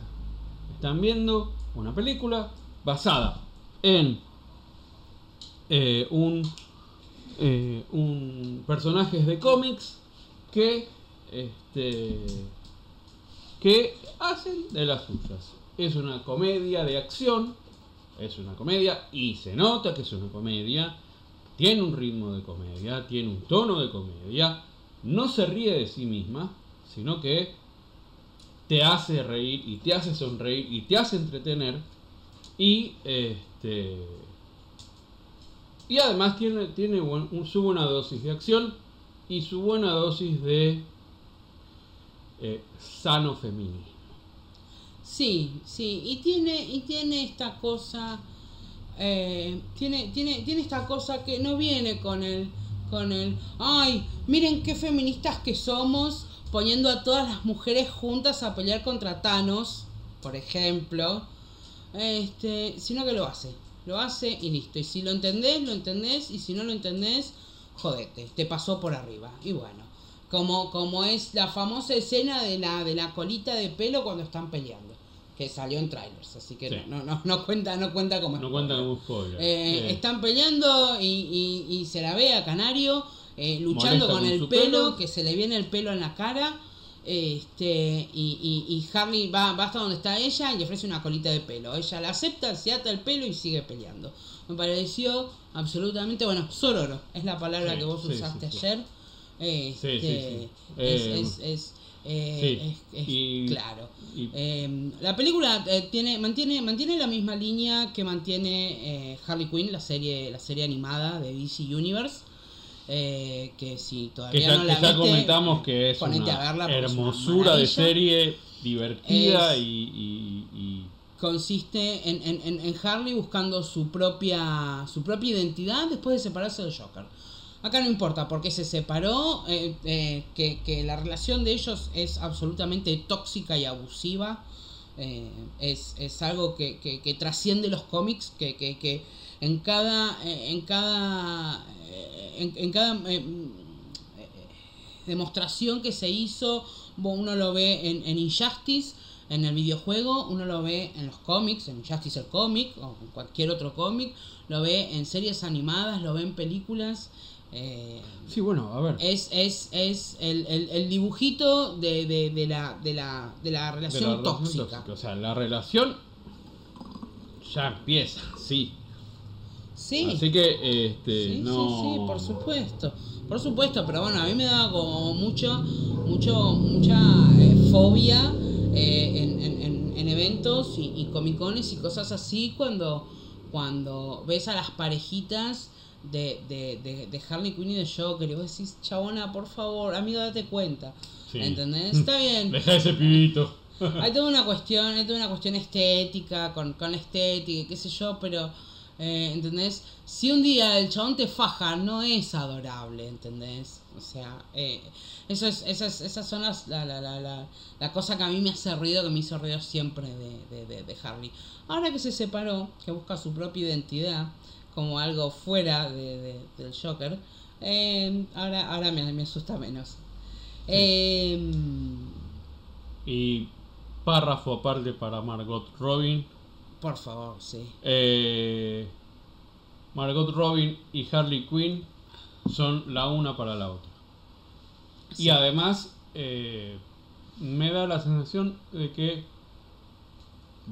están viendo una película basada en eh, un eh, un personajes de cómics que este que hacen de las suyas. Es una comedia de acción, es una comedia y se nota que es una comedia, tiene un ritmo de comedia, tiene un tono de comedia, no se ríe de sí misma, sino que te hace reír y te hace sonreír y te hace entretener. Y este y además tiene, tiene un- su buena dosis de acción y su buena dosis de eh, sano feminismo. Sí, sí, y tiene, y tiene esta cosa, eh, tiene, tiene, tiene esta cosa que no viene con el, con el, ay, miren qué feministas que somos, poniendo a todas las mujeres juntas a pelear contra Thanos, por ejemplo, este, sino que lo hace, lo hace y listo, y si lo entendés, lo entendés, y si no lo entendés, jodete, te pasó por arriba, y bueno. Como, como es la famosa escena de la, de la colita de pelo cuando están peleando. Que salió en trailers, así que Sí. no, no, no, no cuenta, no cuenta como No cuenta como spoiler. Eh, Están peleando y, y- y se la ve a Canario eh, luchando Molesta con con el pelo, pelo. que se le viene el pelo en la cara. Este, y, y, y Harley va, va hasta donde está ella y le ofrece una colita de pelo. Ella la acepta, se ata el pelo y sigue peleando. Me pareció absolutamente, bueno, sororo, es la palabra Sí, que vos sí, usaste sí, ayer. Este, Sí, sí, sí. Es, Eh, es, es, eh, es- es y- claro. Eh, la película eh, tiene, mantiene, mantiene la misma línea que mantiene eh, Harley Quinn, la serie, la serie animada de DC Universe. Eh, que si que todavía ya, no la que ya viste, comentamos que es una a verla porque es una hermosura de serie divertida Es- y, y- y- consiste en, en- en- Harley buscando su propia su propia identidad después de separarse del Joker. Acá no importa por qué se separó, eh, eh, que, que la relación de ellos es absolutamente tóxica y abusiva. eh, es, es algo que, que- que trasciende los cómics, que, que- que en cada eh, en cada en, en cada eh, demostración que se hizo, uno lo ve en, en Injustice, en el videojuego, uno lo ve en los cómics, en Injustice el cómic, o en cualquier otro cómic, lo ve en series animadas, lo ve en películas. eh, Sí, bueno, a ver. es es, es el, el- el dibujito de, de, de la, de, la, de la de relación la relación tóxica. tóxica. O sea, la relación ya empieza, sí. Sí. Así que, este, Sí, no... sí, sí, por supuesto. Por supuesto, pero bueno, a mí me daba como mucho, mucho, mucha eh, fobia eh, en, en- en- en eventos y, y comicones y cosas así cuando, cuando ves a las parejitas de, de, de, de Harley Quinn y de Joker y vos decís, chabona, por favor, amigo, date cuenta. Sí. ¿Entendés? Está bien. Deja ese pibito. Hay toda una cuestión, hay toda una cuestión estética, con, con estética, y qué sé yo, pero, eh, ¿entendés? Si un día el chabón te faja, no es adorable, ¿entendés? O sea, eh, eso es, esas, esas son las, la, la, la, la, la cosa que a mí me hace ruido, que me hizo ruido siempre de, de, de, de Harley. Ahora que se separó, que busca su propia identidad, como algo fuera de, de- del Joker, eh, ahora, ahora me, me asusta menos. Eh, Y párrafo aparte para Margot Robin. Por favor, sí. Eh, Margot Robin y Harley Quinn son la una para la otra. Y además eh, me da la sensación de que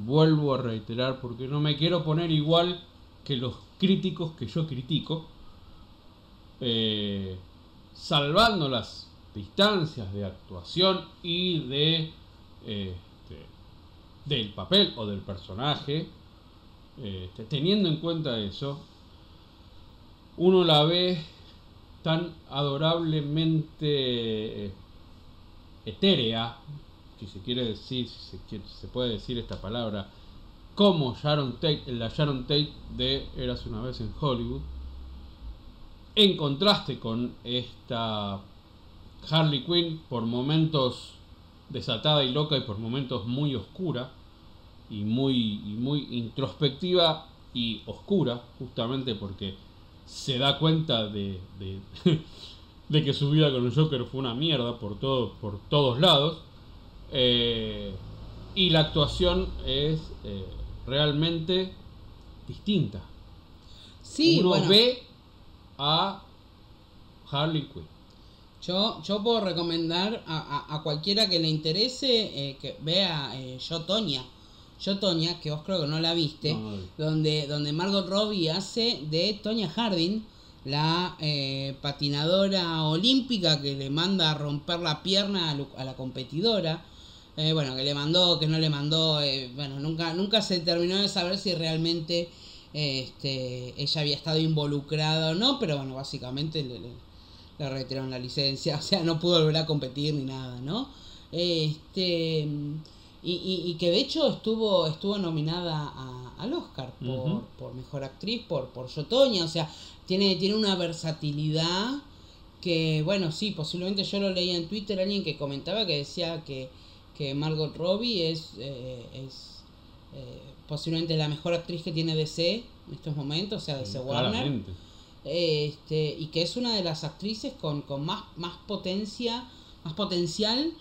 vuelvo a reiterar porque no me quiero poner igual que los críticos que yo critico, eh, salvando las distancias de actuación y de del papel o del personaje, este, teniendo en cuenta eso, uno la ve tan adorablemente eh, etérea, si se quiere decir, si se, quiere- se puede decir esta palabra, como Sharon Tate, la Sharon Tate de Eras una vez en Hollywood, en contraste con esta Harley Quinn por momentos desatada y loca y por momentos muy oscura y muy, y muy introspectiva y oscura, justamente porque se da cuenta de, de, de que su vida con el Joker fue una mierda por, todo, por todos lados. Eh, y la actuación es eh, realmente distinta. Sí, Uno bueno, ve a Harley Quinn. Yo, yo puedo recomendar a, a- a cualquiera que le interese eh, que vea eh, Yo Toña. Yo Toña, que vos creo que no la viste, No, no donde, donde Margot Robbie hace de Toña Harding, la eh, patinadora olímpica que le manda a romper la pierna a, a la competidora. Eh, bueno, que le mandó, que no le mandó. eh, bueno, nunca, nunca se terminó de saber si realmente este, ella había estado involucrada o no, pero bueno, básicamente le, le, le retiraron la licencia, o sea, no pudo volver a competir ni nada, ¿no? Este. Y, y, y que de hecho estuvo estuvo nominada a, al Oscar por, por mejor actriz por por Yotoña, o sea, tiene tiene una versatilidad que bueno, sí, posiblemente yo lo leía en Twitter alguien que comentaba que decía que que Margot Robbie es eh, es eh, posiblemente la mejor actriz que tiene DC en estos momentos, o sea, DC Warner. Claramente. Este, y que es una de las actrices con, con más, más potencia, más potencial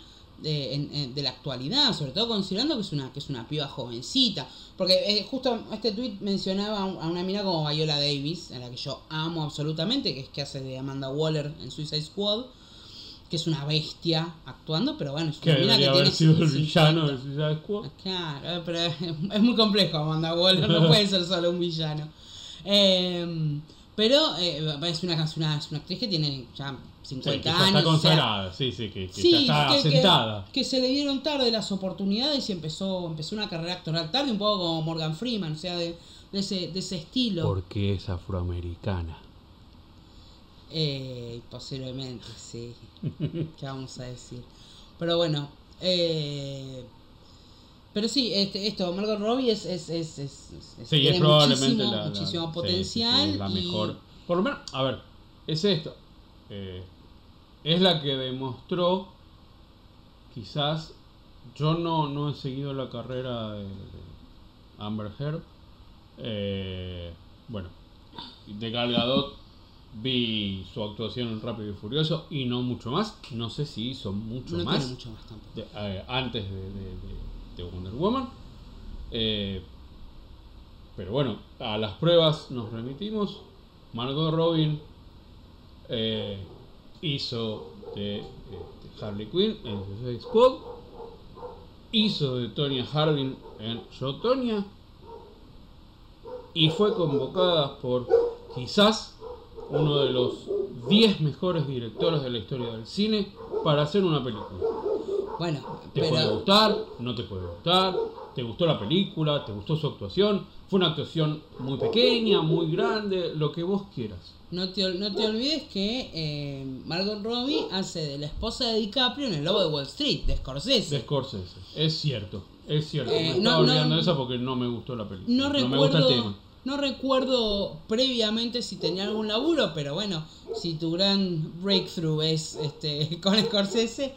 de, en- en- de la actualidad, sobre todo considerando que es una, que es una piba jovencita. Porque eh, justo este tweet mencionaba a un- a una mina como Viola Davis, a la que yo amo absolutamente, que es que hace de Amanda Waller en Suicide Squad, que es una bestia actuando, pero bueno, es Que una mina que haber tiene sido el 50. villano de Suicide Squad. Claro, pero es muy complejo Amanda Waller, no puede ser solo un villano. Eh, pero eh, es, una, es, una, es una actriz que tiene ya Sí, 50 que ya años. está o sea, consagrada, sí, sí, que, que sí, ya está que, que- sentada. que se le dieron tarde las oportunidades y empezó, empezó una carrera actoral tarde, un poco como Morgan Freeman, o sea, de, de ese, de ese estilo. Porque es afroamericana. Eh, posiblemente, sí. ¿Qué vamos a decir? Pero bueno, eh, pero sí, este, esto, Margot Robbie es, es, es, es, es- Sí, tiene es probablemente muchísimo, la, muchísimo potencial. sí, es la y- mejor. Por lo menos, a ver, es esto. eh, es la que demostró, quizás, yo no, no he seguido la carrera de, de Amber Heard. eh, bueno, de Gal Gadot vi su actuación en Rápido y Furioso y no mucho más. No sé si hizo mucho no más mucho más de- eh, antes de, de- de- de Wonder Woman. Eh, pero bueno, a las pruebas nos remitimos. Margot Robin eh, hizo de, eh, de Harley Quinn en Suicide Squad. Hizo de Tonya Harding en Yo. Y fue convocada por quizás uno de los 10 mejores directores de la historia del cine para hacer una película. Bueno, Te puede gustar, no te puede gustar, te gustó la película, te gustó su actuación, fue una actuación muy pequeña, muy grande, lo que vos quieras. no te, ol- no te olvides que eh, Margot Robbie hace de la esposa de DiCaprio en El Lobo de Wall Street, de Scorsese. De Scorsese, es cierto, es cierto. Eh, me no, estaba no- olvidando de esa porque no me gustó la película. No me gusta el recuerdo, tema. No recuerdo previamente si tenía algún laburo, pero bueno, si tu gran breakthrough es este con Scorsese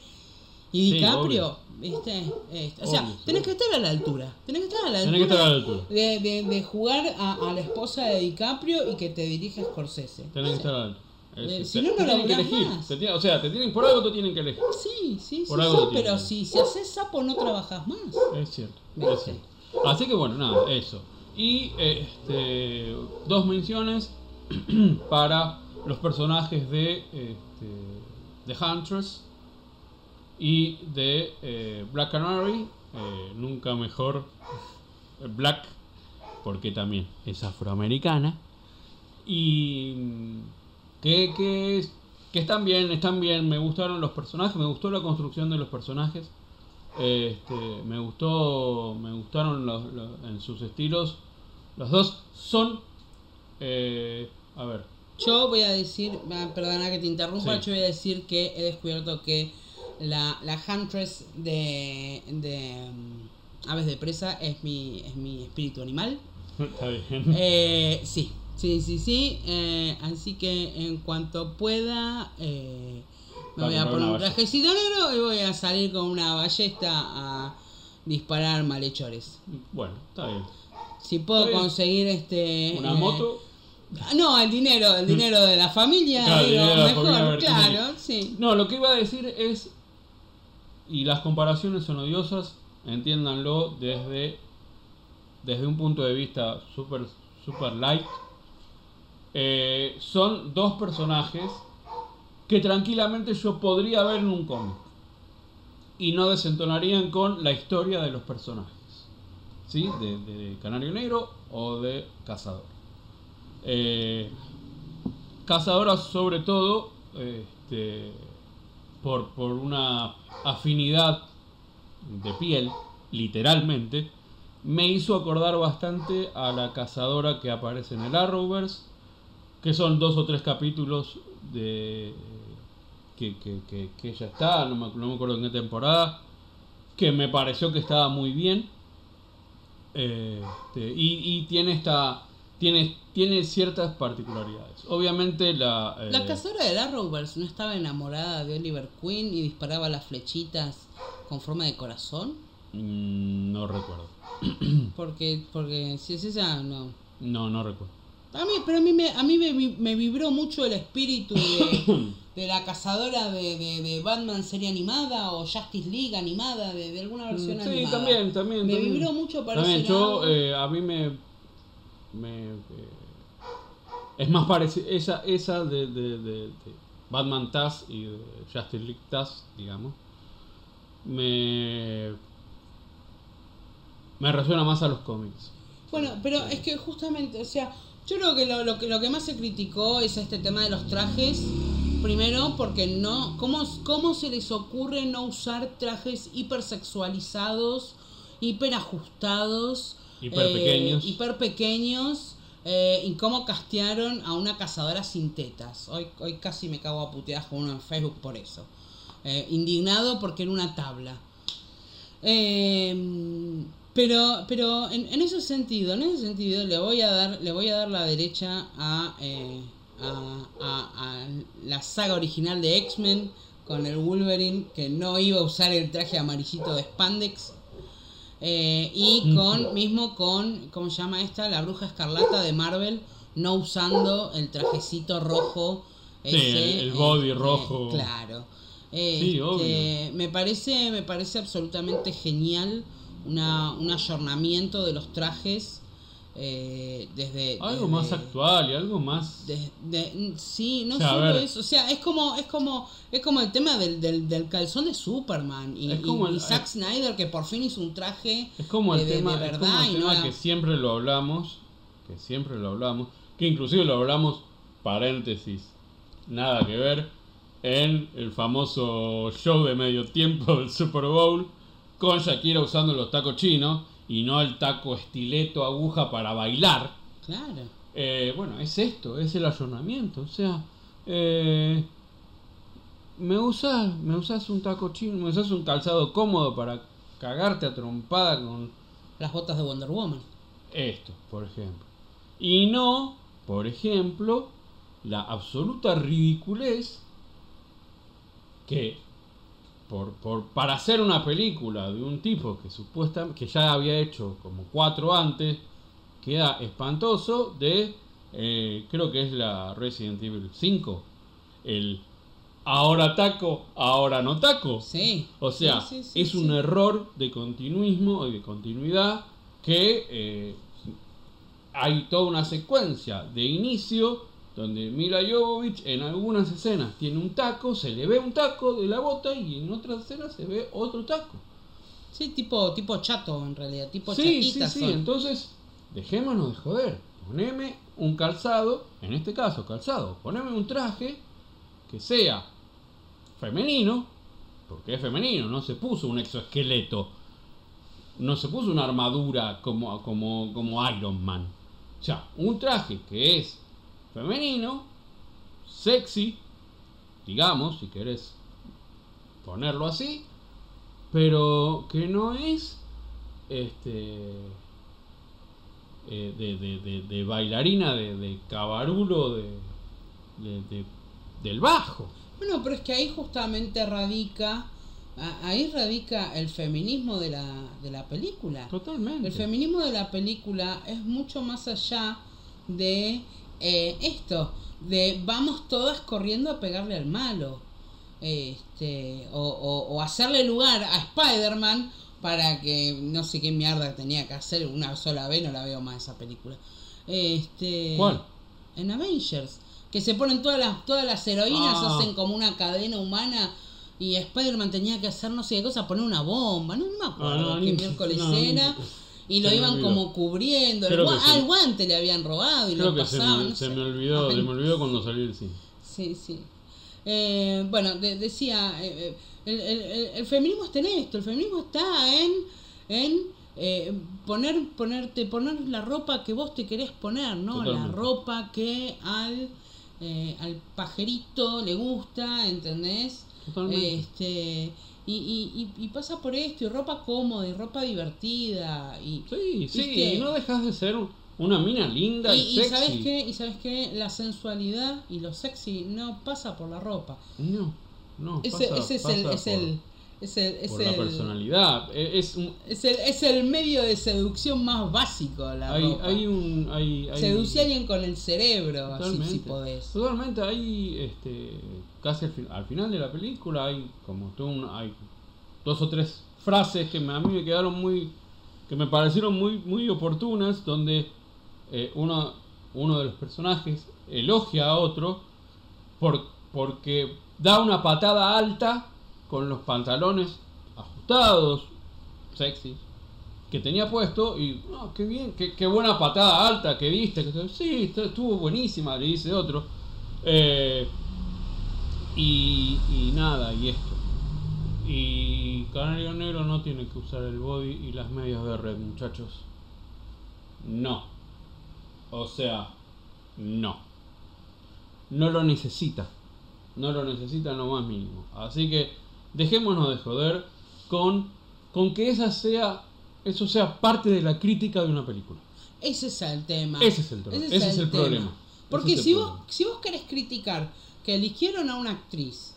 y Sí, DiCaprio, ¿viste? Este, o sea, Obvio, tenés que estar a la altura. Tenés que estar a la altura. Tenés que estar a la altura. De, de, de jugar a, a la esposa de DiCaprio y que te dirija Scorsese. Tenés que O sea, estar alto. eh, Es- si te- no, no te tienen que laburás elegir. más. Te o sea, te tienen, por algo te tienen que elegir. Sí, sí, sí, Por sí, algo lo pero si, si haces sapo no trabajas más. Es cierto, es cierto. Así que bueno, nada, eso. Y este, dos menciones para los personajes de, este, de Huntress y de eh, Black Canary. eh, nunca mejor Black, porque también es afroamericana. Y mm, que, que, que están bien, están bien. Me gustaron los personajes, me gustó la construcción de los personajes. Este, me gustó, me gustaron los- en sus estilos. Los dos son, eh, a ver, Yo voy a decir, ah, perdona que te interrumpa, Sí. yo voy a decir que he descubierto que la, la Huntress de, de mm, Aves de Presa es mi, es mi espíritu animal. está bien. Eh, sí, sí, sí, sí. eh, así que en cuanto pueda, eh, me voy a poner un trajecito negro y voy a salir con una ballesta a disparar malhechores. Bueno, está bien. Si puedo conseguir este... Una eh, moto, No, el dinero, el dinero de la familia, Claro, digo, dinero de la mejor, familia, claro, sí. No, lo que iba a decir es, y las comparaciones son odiosas, entiéndanlo desde, desde un punto de vista super, super light. Eh, son dos personajes que tranquilamente yo podría ver en un cómic. Y no desentonarían con la historia de los personajes. ¿Sí? De, Canario Negro o de Cazador. Eh, Cazadora sobre todo este, por, por una afinidad de piel, literalmente, me hizo acordar bastante a la cazadora que aparece en el Arrowverse, que son dos o tres capítulos de que, que, que, que ella está, no me, no me acuerdo en qué temporada, que me pareció que estaba muy bien. Eh, este, y, y tiene esta tiene, tiene ciertas particularidades. Obviamente la... eh, La cazadora del Arrowverse no estaba enamorada de Oliver Queen y disparaba las flechitas con forma de corazón. mm, no recuerdo. Porque, porque si es esa, no. No, no recuerdo. A mí, pero a mí me, a mí me, me vibró mucho el espíritu de, de la cazadora de, de, de Batman serie animada o Justice League animada, de, de alguna versión Mm, Sí, animada. también, también. Me también. vibró mucho para También, yo, eh, a mí me... me eh, es más parecida, esa, esa de, de, de- de Batman Taz y de Justice League Taz, digamos, me... Me resuena más a los cómics. Bueno, pero es que justamente, o sea, yo creo que lo, lo que lo que más se criticó es este tema de los trajes. Primero, porque no. ¿Cómo, cómo se les ocurre no usar trajes hipersexualizados, hiperajustados, Hiper pequeños. eh, hiper pequeños, eh, y cómo castearon a una cazadora sin tetas? Hoy, hoy casi me cago a puteadas con uno en Facebook por eso. Eh, indignado porque era una tabla. Eh, pero pero en, en ese sentido, en ese sentido le voy a dar le voy a dar la derecha a, eh, a, a- a la saga original de X-Men con el Wolverine que no iba a usar el traje amarillito de spandex eh, y con mismo con cómo se llama esta la bruja escarlata de Marvel no usando el trajecito rojo Sí, el- el body rojo. claro Sí, Este, obvio. me parece me parece absolutamente genial una, un ayornamiento de los trajes eh, desde Algo desde- más actual y algo más... de- de- sí, no O sea, solo eso, o sea, es como, es como, es como el tema del, del, del calzón de Superman y, Es como y- Zack Snyder que por fin hizo un traje Es como el de, tema, de es verdad como el y no tema que siempre lo hablamos, que siempre lo hablamos, que inclusive lo hablamos, paréntesis, nada que ver, en el famoso show de medio tiempo del Super Bowl, con Shakira usando los tacos chinos y no el taco estileto aguja para bailar. Claro. Eh, bueno, es esto, es el ayornamiento. O sea, eh, me usas, me usas un taco chino, me usas un calzado cómodo para cagarte a trompada con Las botas de Wonder Woman. esto, por ejemplo. Y no, por ejemplo, la absoluta ridiculez que por, por, para hacer una película de un tipo que supuestamente que ya había hecho como cuatro antes, queda espantoso de eh, creo que es la Resident Evil 5, el ahora taco, ahora no taco. Sí. O sea, Sí, sí, sí, es un error de continuismo y de continuidad que eh, hay toda una secuencia de inicio donde Mila Jovovich en algunas escenas tiene un taco, se le ve un taco de la bota y en otras escenas se ve otro taco. Sí, tipo, tipo chato en realidad, tipo Sí, sí, sí, son. entonces dejémonos de joder. Poneme un calzado, en este caso calzado, poneme un traje que sea femenino, porque es femenino, no se puso un exoesqueleto, no se puso una armadura como, como, como Iron Man. O sea, un traje que es femenino, sexy, digamos, si querés ponerlo así, pero que no es este eh, de, de, de, de bailarina de, cabarulo de, de- de- del bajo. Bueno, pero es que ahí justamente radica, ahí radica el feminismo de la, de la película. Totalmente. El feminismo de la película es mucho más allá de eh, esto, de vamos todas corriendo a pegarle al malo. Este, o, o- o hacerle lugar a Spider-Man para que no sé qué mierda tenía que hacer una sola vez, no la veo más esa película. Este, ¿Cuál? En Avengers, que se ponen todas las todas las heroínas Ah. hacen como una cadena humana y Spider-Man tenía que hacer no sé qué cosa, poner una bomba, no, no me acuerdo Ah, no, qué miércoles no, era. Y lo iban olvidó. como cubriendo. El, Creo gua- el guante le habían robado y Creo lo se pasaban. me, no se sé. me olvidó, se me olvidó cuando salió el cine. Sí, sí. Eh, bueno, de- decía, eh, eh, el, el- el- el feminismo está en esto, el feminismo está en, en eh, poner, ponerte, poner la ropa que vos te querés poner, ¿no? La ropa que al, eh, al pajerito le gusta, ¿entendés? Totalmente. Este, y, y, y, pasa por esto, y ropa cómoda, y ropa divertida, y... Sí, sí, ¿Viste? y no dejas de ser una mina linda y, Y, y sexy. sabes qué, y sabes qué, la sensualidad y lo sexy no pasa por la ropa. No, no, Ese, pasa, ese es pasa el, es el, es el, es por el, la personalidad. E- Es un, es el, es el medio de seducción más básico la hay, ropa. hay un... Hay, hay- Seduce a alguien con el cerebro, así Totalmente. si podés. Totalmente, hay este, casi al, fin- al final de la película hay como un- hay dos o tres frases que a mí me quedaron muy, que me parecieron muy, muy oportunas, donde eh, uno, uno de los personajes elogia a otro por, porque da una patada alta con los pantalones ajustados, sexy, que tenía puesto y, no, qué bien, qué, qué buena patada alta que se- sí, estu- estuvo buenísima, le dice otro. Eh, y, y nada, y esto. Y Canario Negro no tiene que usar el body y las medias de red, muchachos. No. O sea, no. No lo necesita. No lo necesita en lo más mínimo. Así que dejémonos de joder con, con que esa sea, eso sea parte de la crítica de una película. Ese es el tema. Ese es el ese es el problema. Porque Ese es el si, vos, si vos querés criticar que eligieron a una actriz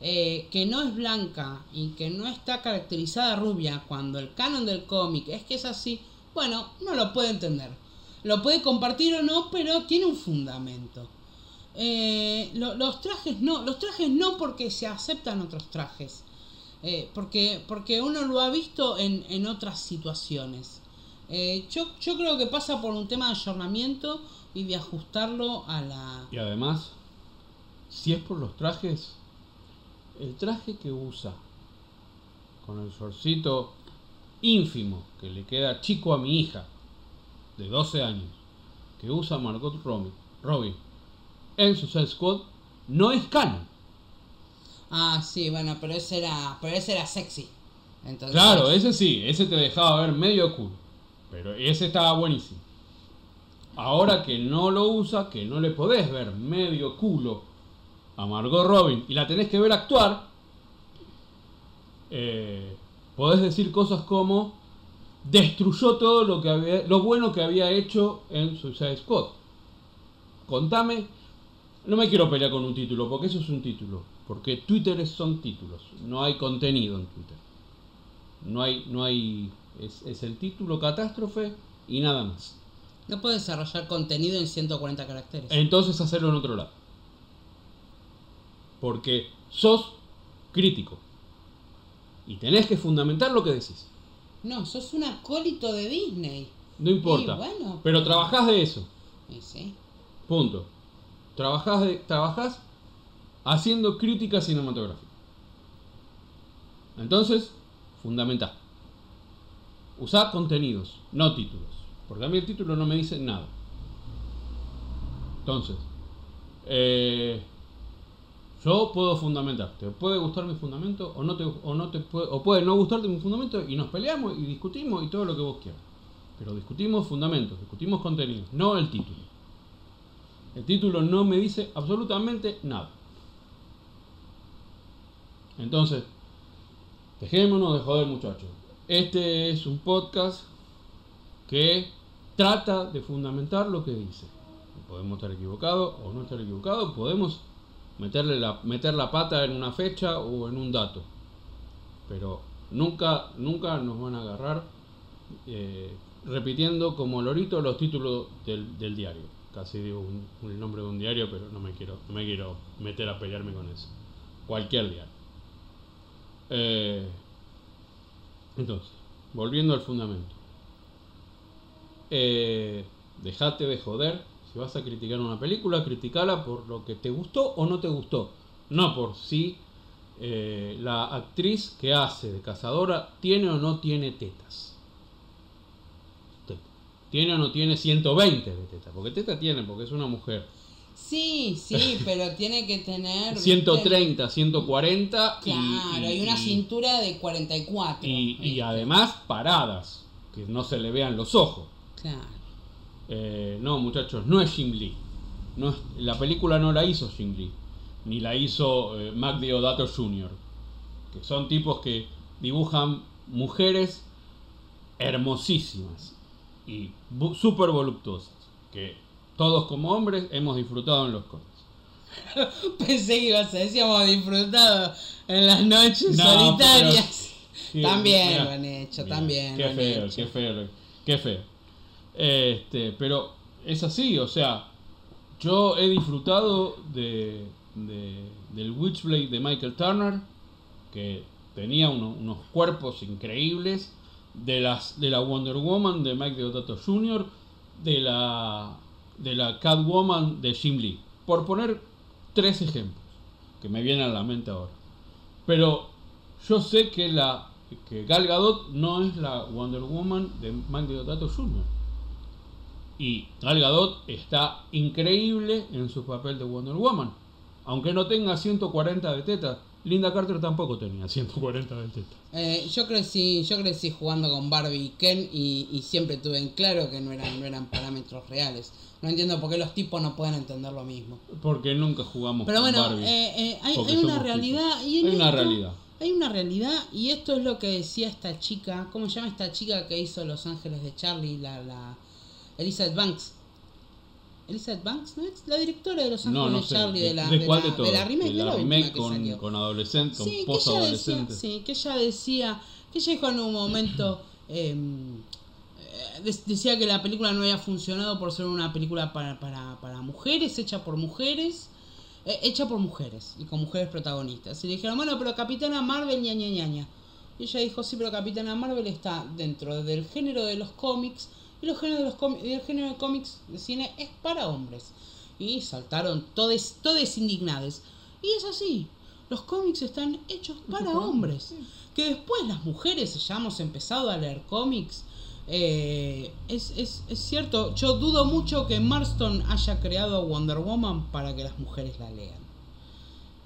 eh, que no es blanca y que no está caracterizada rubia cuando el canon del cómic es que es así, bueno, no lo puede entender. Lo puede compartir o no, pero tiene un fundamento. Eh, lo- los trajes no, los trajes no porque se aceptan otros trajes. Eh, porque, porque uno lo ha visto en, en otras situaciones. Eh, yo, yo creo que pasa por un tema de ayornamiento y de ajustarlo a la... Y además, si es por los trajes, el traje que usa con el shortcito ínfimo que le queda chico a mi hija de 12 años, que usa Margot Robbie, Robbie en Suicide Squad, no es canon. Ah, sí, bueno, pero ese era, pero ese era sexy. Entonces, Claro, ese sí, ese te dejaba ver medio culo. Pero ese estaba buenísimo. Ahora que no lo usa, que no le podés ver medio culo a Margot Robin y la tenés que ver actuar, eh, podés decir cosas como destruyó todo lo que había, lo bueno que había hecho en Suicide Squad. Contame, no me quiero pelear con un título, porque eso es un título, porque Twitter son títulos, no hay contenido en Twitter. No hay, no hay, es, es el título catástrofe y nada más. No puedes desarrollar contenido en 140 caracteres. Entonces hacerlo en otro lado. Porque sos crítico. Y tenés que fundamentar lo que decís. No, sos un acólito de Disney. No importa. Bueno, Pero trabajás de eso. Sí. Punto. Trabajás, de, trabajás haciendo crítica cinematográfica. Entonces, fundamentá. Usá contenidos, no títulos. Porque a mí el título no me dice nada. Entonces, eh, yo puedo fundamentar. Te puede gustar mi fundamento o no te, o no te puede, o puede no gustarte mi fundamento y nos peleamos y discutimos y todo lo que vos quieras. Pero discutimos fundamentos, discutimos contenidos, no el título. El título no me dice absolutamente nada. Entonces, dejémonos de joder muchachos. Este es un podcast que trata de fundamentar lo que dice. Podemos estar equivocados o no estar equivocados, podemos meterle la, meter la pata en una fecha o en un dato. Pero nunca, nunca nos van a agarrar eh, repitiendo como lorito los títulos del, del diario. Casi digo un- nombre de un diario, pero no me quiero, no me quiero meter a pelearme con eso. Cualquier diario. Eh, entonces, volviendo al fundamento. Eh, dejate de joder. Si vas a criticar una película, criticala por lo que te gustó o no te gustó. No por si eh, la actriz que hace de cazadora tiene o no tiene tetas. Teta. Tiene o no tiene 120 de tetas. Porque teta tiene, porque es una mujer. Sí, sí, pero tiene que tener... ¿viste? 130, 140 y- Claro, y, y, una cintura de 44. y- además paradas, que no se le vean los ojos. Claro. Eh, no, muchachos, no es Jim Lee. No es- la película no la hizo Jim Lee, ni la hizo eh, Mac Deodato Jr., que son tipos que dibujan mujeres hermosísimas y súper voluptuosas, que todos como hombres hemos disfrutado en los cómics. Pensé que ibas a decir, hemos disfrutado en las noches No, solitarias. pero- También lo han hecho, también Qué lo han feo, hecho. qué feo, qué feo. Este, pero es así, o sea, yo he disfrutado de, de- del Witchblade de Michael Turner, que tenía uno- unos cuerpos increíbles, de las de la Wonder Woman de Mike Deodato Jr., de la de la Catwoman de Jim Lee, por poner tres ejemplos que me vienen a la mente ahora. Pero yo sé que la que Gal Gadot no es la Wonder Woman de Mike Deodato Jr. Y Gal Gadot está increíble en su papel de Wonder Woman. Aunque no tenga 140 de tetas, Linda Carter tampoco tenía 140 de tetas. Eh, yo crecí, yo crecí jugando con Barbie y Ken y, y siempre tuve en claro que no eran, no eran parámetros reales. No entiendo por qué los tipos no pueden entender lo mismo. Porque nunca jugamos Pero con bueno, Barbie. eh, eh, hay, una realidad. tipos. Y Hay una esto realidad. Hay una realidad y esto es lo que decía esta chica. ¿Cómo se llama esta chica que hizo Los Ángeles de Charlie? La, la Elizabeth Banks. Elizabeth Banks, ¿no es? La directora de Los Ángeles No, no de sé. Charlie, de la, ¿De de cuál la, de de la remake, De la remake última que con, con adolescentes, con Sí, posadolescentes. sí, que ella decía, que ella dijo en un momento, em, eh, de- decía que la película no había funcionado por ser una película para, para, para mujeres, hecha por mujeres, eh, hecha por mujeres y con mujeres protagonistas. Y le dijeron, bueno, pero Capitana Marvel, ña, ña, ña, ña. Y ella dijo, sí, pero Capitana Marvel está dentro del género de los cómics y los géneros de los cómics, y el género de cómics de cine es para hombres. Y saltaron todos, todos indignados. Y es así. Los cómics están hechos para hombres. Que después las mujeres ya hemos empezado a leer cómics. eh, es, es, es cierto. Yo dudo mucho que Marston haya creado Wonder Woman para que las mujeres la lean.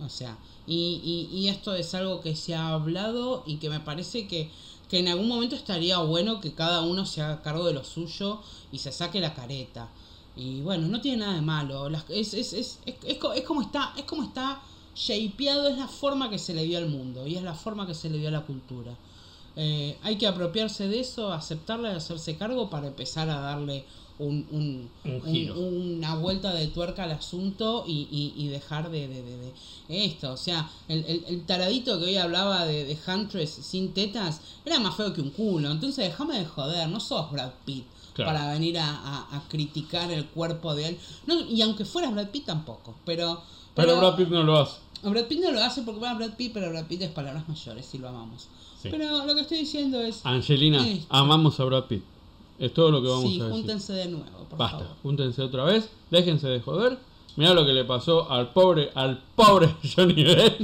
O sea, y, y, y esto es algo que se ha hablado y que me parece que, que en algún momento estaría bueno que cada uno se haga cargo de lo suyo y se saque la careta. Y bueno, no tiene nada de malo. Las- es, es, es, es, es co- es como está, es como está shapeado, es la forma que se le dio al mundo y es la forma que se le dio a la cultura. Eh, hay que apropiarse de eso, aceptarla y hacerse cargo para empezar a darle un, un- Un un- giro. una vuelta de tuerca al asunto y, y- y dejar de, de- de- de esto. O sea, el, el- el taradito que hoy hablaba de, de Huntress sin tetas era más feo que un culo. Entonces déjame de joder, no sos Brad Pitt. Claro. Para venir a, a- a criticar el cuerpo de él. No, y aunque fuera Brad Pitt tampoco. Pero, Pero Brad Pitt no lo hace. Brad Pitt no lo hace porque va a Brad Pitt, pero Brad Pitt es palabras mayores y lo amamos. Sí. Pero lo que estoy diciendo es. Angelina, Esto. amamos a Brad Pitt. Es todo lo que vamos sí, a decir. júntense de nuevo, por Basta, favor. júntense otra vez, déjense de joder. Mirá lo que le pasó al pobre, al pobre Johnny Depp.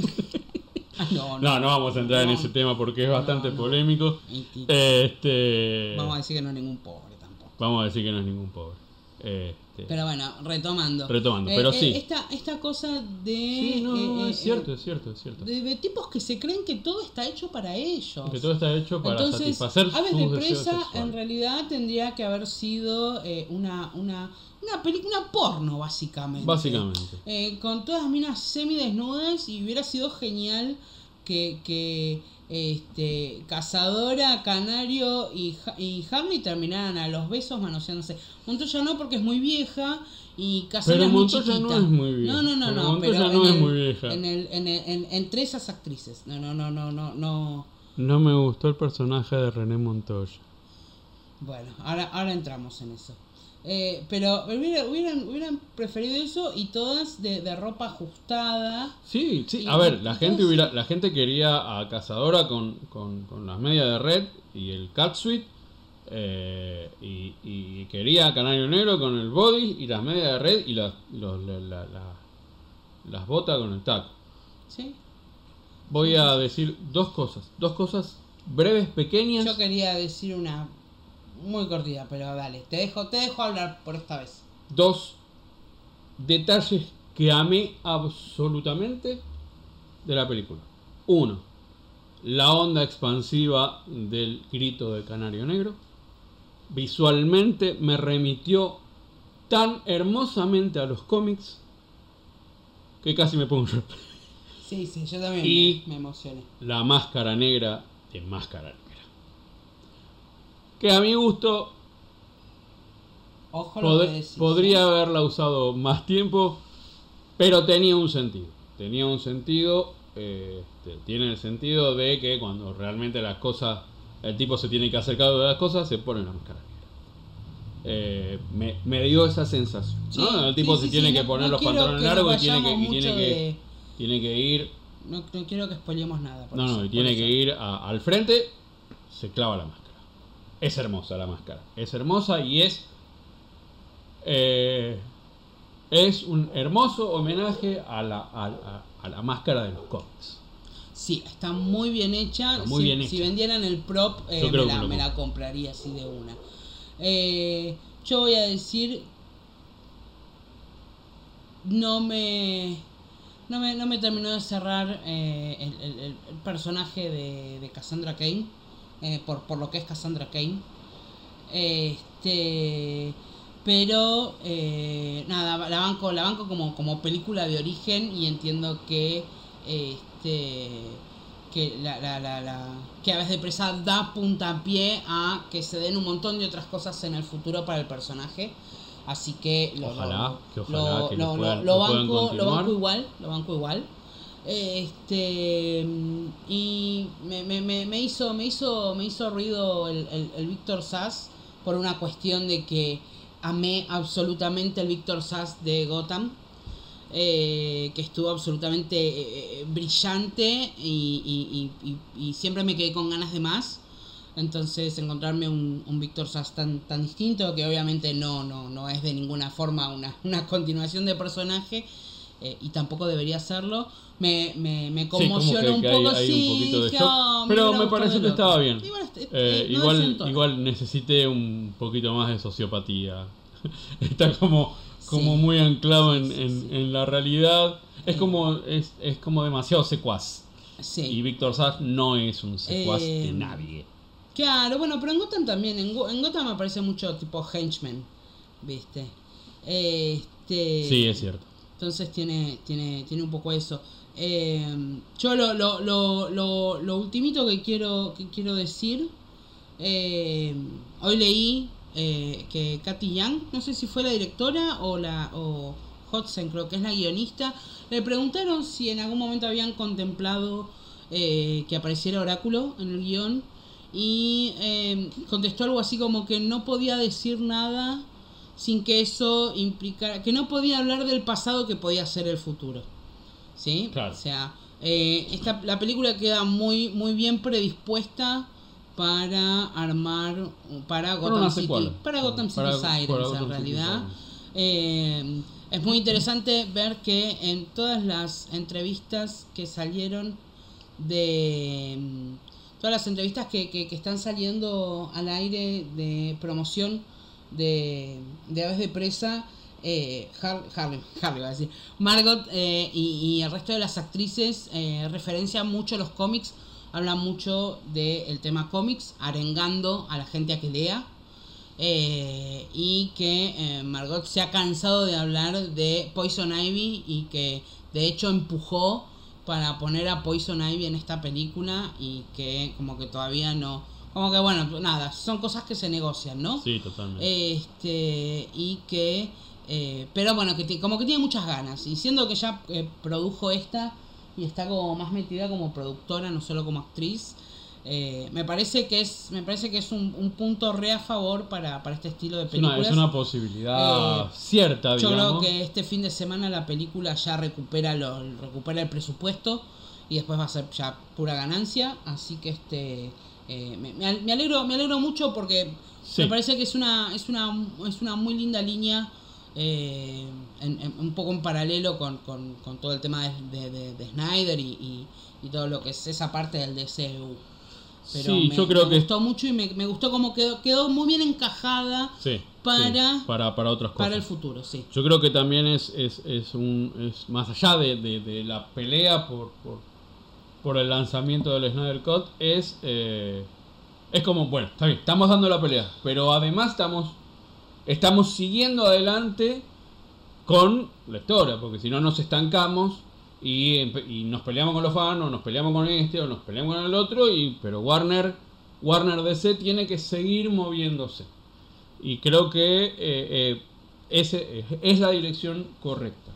Ah, no, No, no vamos a entrar en No. ese tema porque es No, bastante no. polémico. Este, Vamos a decir que no es ningún pobre tampoco. vamos a decir que no es ningún pobre. Este, Pero bueno, retomando. Retomando, pero sí. Esta, esta cosa de. sí, no, no, eh, es eh, cierto, es cierto, es cierto. De, de tipos que se creen que todo está hecho para ellos. Que todo está hecho para Entonces, satisfacer Aves de Presa en realidad tendría que haber sido eh, una, una, una película porno, básicamente. Básicamente. Eh, con todas las minas semidesnudas y hubiera sido genial que, que este, Cazadora, Canario y, y Harley terminaran a los besos manoseándose. Montoya no porque es muy vieja y Cazadora es muy Montoya no chiquita. es muy vieja. No, no, no, no. Montoya pero no en es el- muy vieja. En el, en el- en- entre esas actrices. No, no, no, no, no, no. No me gustó el personaje de René Montoya. Bueno, ahora, ahora entramos en eso. Eh, pero hubiera- hubieran, hubieran preferido eso y todas de, de ropa ajustada. Sí, sí. A ver, la gente hubiera, la gente quería a Cazadora con, con, con las medias de red y el catsuit. eh, y, y quería a Canario Negro con el body y las medias de red y las, los- la- la- la- las botas con el taco. ¿sí? Voy a decir dos cosas. Dos cosas breves, pequeñas. Yo quería decir una muy cortita, pero dale, te dejo, te dejo hablar por esta vez. Dos detalles que amé absolutamente de la película. Uno, la onda expansiva del grito del canario negro. Visualmente me remitió tan hermosamente a los cómics que casi me pongo un Sí, sí, yo también Y- me emocioné. la máscara negra de máscara negra. Que a mi gusto Ojo lo pod- que decís. podría ¿eh? haberla usado más tiempo, pero tenía un sentido. Tenía un sentido, eh, este, tiene el sentido de que cuando realmente las cosas, el tipo se tiene que hacer cargo de las cosas, se pone la máscara negra. Eh, me, me dio esa sensación. el tipo sí, se tiene que no- poner no los pantalones largos y tiene que, y tiene que, de- tiene que ir No, no quiero que spoilemos nada. por no, eso, no, y tiene eso. que ir a- al frente, se clava la máscara. Es hermosa la máscara. Es hermosa y es. eh, es un hermoso homenaje a la, a, a- a la máscara de los cómics. Sí, está muy bien hecha. Muy si, bien si hecha. vendieran el prop, eh, me, la, me compraría así de una. Eh, yo voy a decir. No me. No me, no me terminó de cerrar eh, el- el personaje de, de Cassandra Kane. Eh, por, por lo que es Cassandra Kane. Este. Pero eh, nada, la banco, la banco como, como película de origen y entiendo que este que la, la, la, la que a veces de presa da puntapié a que se den un montón de otras cosas en el futuro para el personaje. Así que lo, Ojalá, lo- que ojalá que lo puedan- lo lo banco igual, lo banco igual. Este y me, me, me, hizo me hizo me hizo ruido el, el, el Víctor Sass por una cuestión de que amé absolutamente el Víctor Sass de Gotham eh, que estuvo absolutamente eh, eh, brillante y, y- y- y- y siempre me quedé con ganas de más. Entonces encontrarme un, un Víctor Sass tan, tan distinto que obviamente no, no, no es de ninguna forma una, una continuación de personaje eh, y tampoco debería serlo me, me, me conmocionó un hay- poco hay sí, un poquito de dije, shock, "Oh, pero me gustado pareció que el otro". estaba bien. Eh, no igual, desentona. igual necesité un poquito más de sociopatía. Está como, como Sí. muy anclado en, en- la realidad. Es como, es, es como demasiado secuaz. Y Víctor Sass no es un secuaz Eh, de nadie. Claro, bueno, pero en Gotham también. En, en Gotham aparece mucho tipo henchman, ¿viste? Este, Sí, es cierto. Entonces tiene, tiene, tiene un poco eso. Eh, yo lo, lo, lo, lo, lo ultimito que quiero, que quiero decir. eh, hoy leí eh, que Katy Young, no sé si fue la directora o la o Hodgson, creo que es la guionista, le preguntaron si en algún momento habían contemplado eh, que apareciera Oráculo en el guion y eh, contestó algo así como que no podía decir nada sin que eso implicara, que no podía hablar del pasado que podía ser el futuro. ¿Sí? Claro. O sea, eh, esta, la película queda muy, muy bien predispuesta para armar, para Gotham City, secuela. para Gotham City Para- Sirens para en Gotham realidad. Eh, es muy interesante ver que en todas las entrevistas que salieron de mm, todas las entrevistas que, que, que están saliendo al aire de promoción de, de Aves de Presa, eh, Har- Harley, Harley va a decir, Margot eh, y, el resto de las actrices eh, referencian mucho los cómics, hablan mucho del tema cómics, arengando a la gente a que lea. Eh, y que eh, Margot se ha cansado de hablar de Poison Ivy y que de hecho empujó para poner a Poison Ivy en esta película y que como que todavía no como que bueno nada son cosas que se negocian no Sí, totalmente. este y que eh, pero bueno que como que tiene muchas ganas y siendo que ya eh, produjo esta y está como más metida como productora no solo como actriz eh, me parece que es me parece que es un, un punto re a favor para, para este estilo de es, una, películas es una posibilidad Eh, cierta, yo digamos. creo que este fin de semana la película ya recupera lo, recupera el presupuesto y después va a ser ya pura ganancia así que este eh, me, me al- me alegro me alegro mucho porque Sí. me parece que es una es una es una muy linda línea eh, en- en- un poco en paralelo con, con- con todo el tema de, de- de- de Snyder y, y- y todo lo que es esa parte del DCU pero Sí, me, yo creo me que- gustó mucho y me, me gustó como quedó quedó muy bien encajada Sí. para, Sí, para, para otras cosas. para el futuro, sí. Yo creo que también es, es, es un es más allá de, de- de la pelea por, por, por el lanzamiento del Snyder Cut, es, eh, es como, bueno, está bien, estamos dando la pelea, pero además estamos, estamos siguiendo adelante con la historia, porque si no nos estancamos y, nos peleamos con los fans, o nos peleamos con este, o nos peleamos con el otro, y, pero Warner, Warner DC tiene que seguir moviéndose. Y creo que eh, eh, ese es, es la dirección correcta.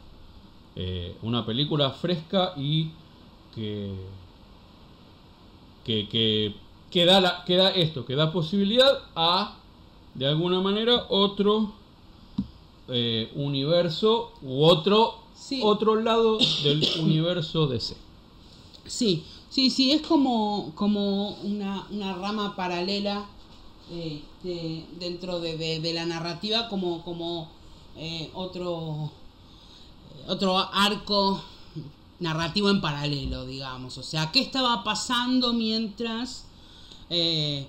Eh, una película fresca y que, que, que, que da la- que da esto, que da posibilidad a, de alguna manera, otro eh, universo u otro, Sí. otro lado del universo DC. Sí, sí, sí, es como, como una, una rama paralela este, dentro de, de- de la narrativa, como, como eh, otro, otro arco narrativo en paralelo, digamos. O sea, ¿qué estaba pasando mientras eh,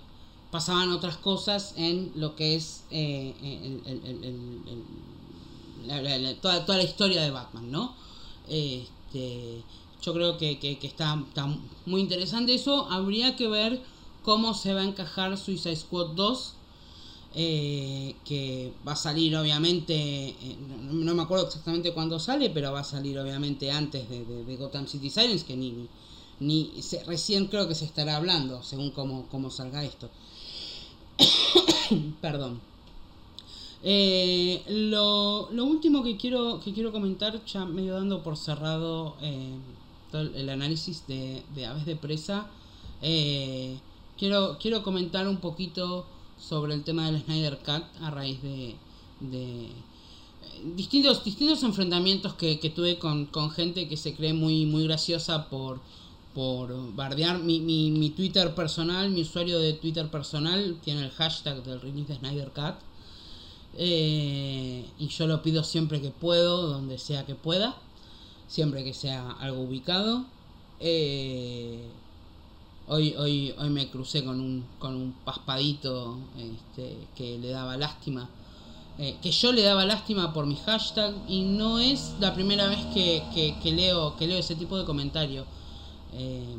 pasaban otras cosas en lo que es eh, el- la- toda, toda la historia de Batman, ¿no? Este, yo creo que, que- que está, está muy interesante eso. Habría que ver cómo se va a encajar Suicide Squad 2. Eh, que va a salir obviamente, eh, no, me acuerdo exactamente cuándo sale, pero va a salir obviamente antes de, de- Gotham City Sirens, que ni, ni, recién creo que se estará hablando, según cómo, cómo salga esto. Perdón. Eh, lo, lo último que quiero, que quiero comentar, ya medio dando por cerrado todo el, análisis de, de aves de presa, quiero, quiero comentar un poquito sobre el tema del Snyder Cut a raíz de, de eh, distintos, distintos enfrentamientos que, que tuve con, con gente que se cree muy, muy graciosa por, por bardear mi, mi, mi Twitter personal, mi usuario de Twitter personal tiene el hashtag del release de Snyder Cut. Eh, y yo lo pido siempre que puedo, donde sea que pueda, siempre que sea algo ubicado. Eh, hoy, hoy, hoy me crucé con un, con un paspadito este, que le daba lástima. eh, que yo le daba lástima por mi hashtag y no es la primera vez que, que- leo, que leo ese tipo de comentario. Eh,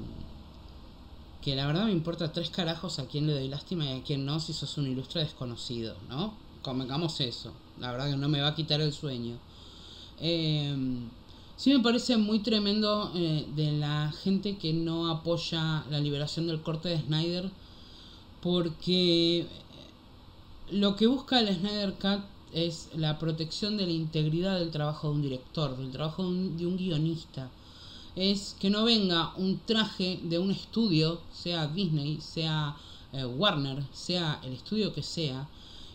que la verdad me importa tres carajos a quién le doy lástima y a quién no si sos un ilustre desconocido, ¿no? Convengamos eso. La verdad que no me va a quitar el sueño. Eh, sí me parece muy tremendo eh, de la gente que no apoya la liberación del corte de Snyder porque lo que busca el Snyder Cut es la protección de la integridad del trabajo de un director, del trabajo de un, de un guionista. Es que no venga un traje de un estudio, sea Disney, sea eh, Warner, sea el estudio que sea,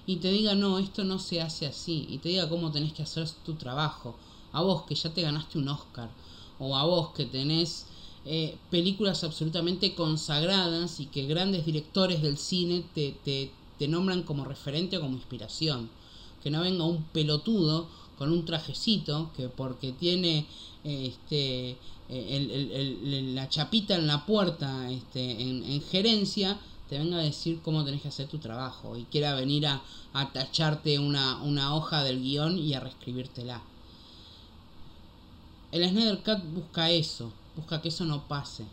y te diga, no, esto no se hace así, y te diga cómo tenés que hacer tu trabajo. A vos que ya te ganaste un Oscar, o a vos que tenés eh, películas absolutamente consagradas y que grandes directores del cine te, te, te nombran como referente o como inspiración. Que no venga un pelotudo con un trajecito que porque tiene este el- el- el- la chapita en la puerta este, en, en gerencia te venga a decir cómo tenés que hacer tu trabajo y quiera venir a, a tacharte una, una hoja del guion y a reescribírtela. El Snyder Cut busca eso, busca que eso no pase.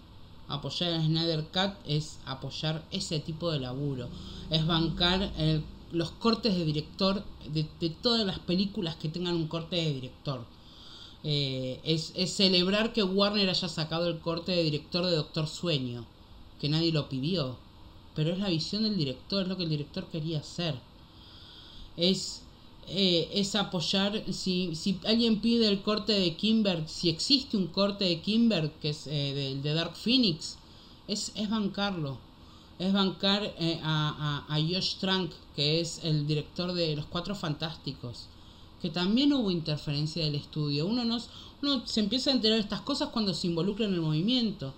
Apoyar el Snyder Cut es apoyar ese tipo de laburo, es bancar el- los cortes de director de, todas las películas que tengan un corte de director. Eh, es, es celebrar que Warner haya sacado el corte de director de Doctor Sueño, que nadie lo pidió, pero es la visión del director, es lo que el director quería hacer. Es, eh, es apoyar, si, si alguien pide el corte de Kimber, si existe un corte de Kimber, que es eh, de Dark Phoenix, es, es bancarlo. Es bancar eh, a, a, a Josh Trank, que es el director de Los Cuatro Fantásticos que también hubo interferencia del estudio. Uno, no, uno se empieza a enterar estas cosas cuando se involucra en el movimiento.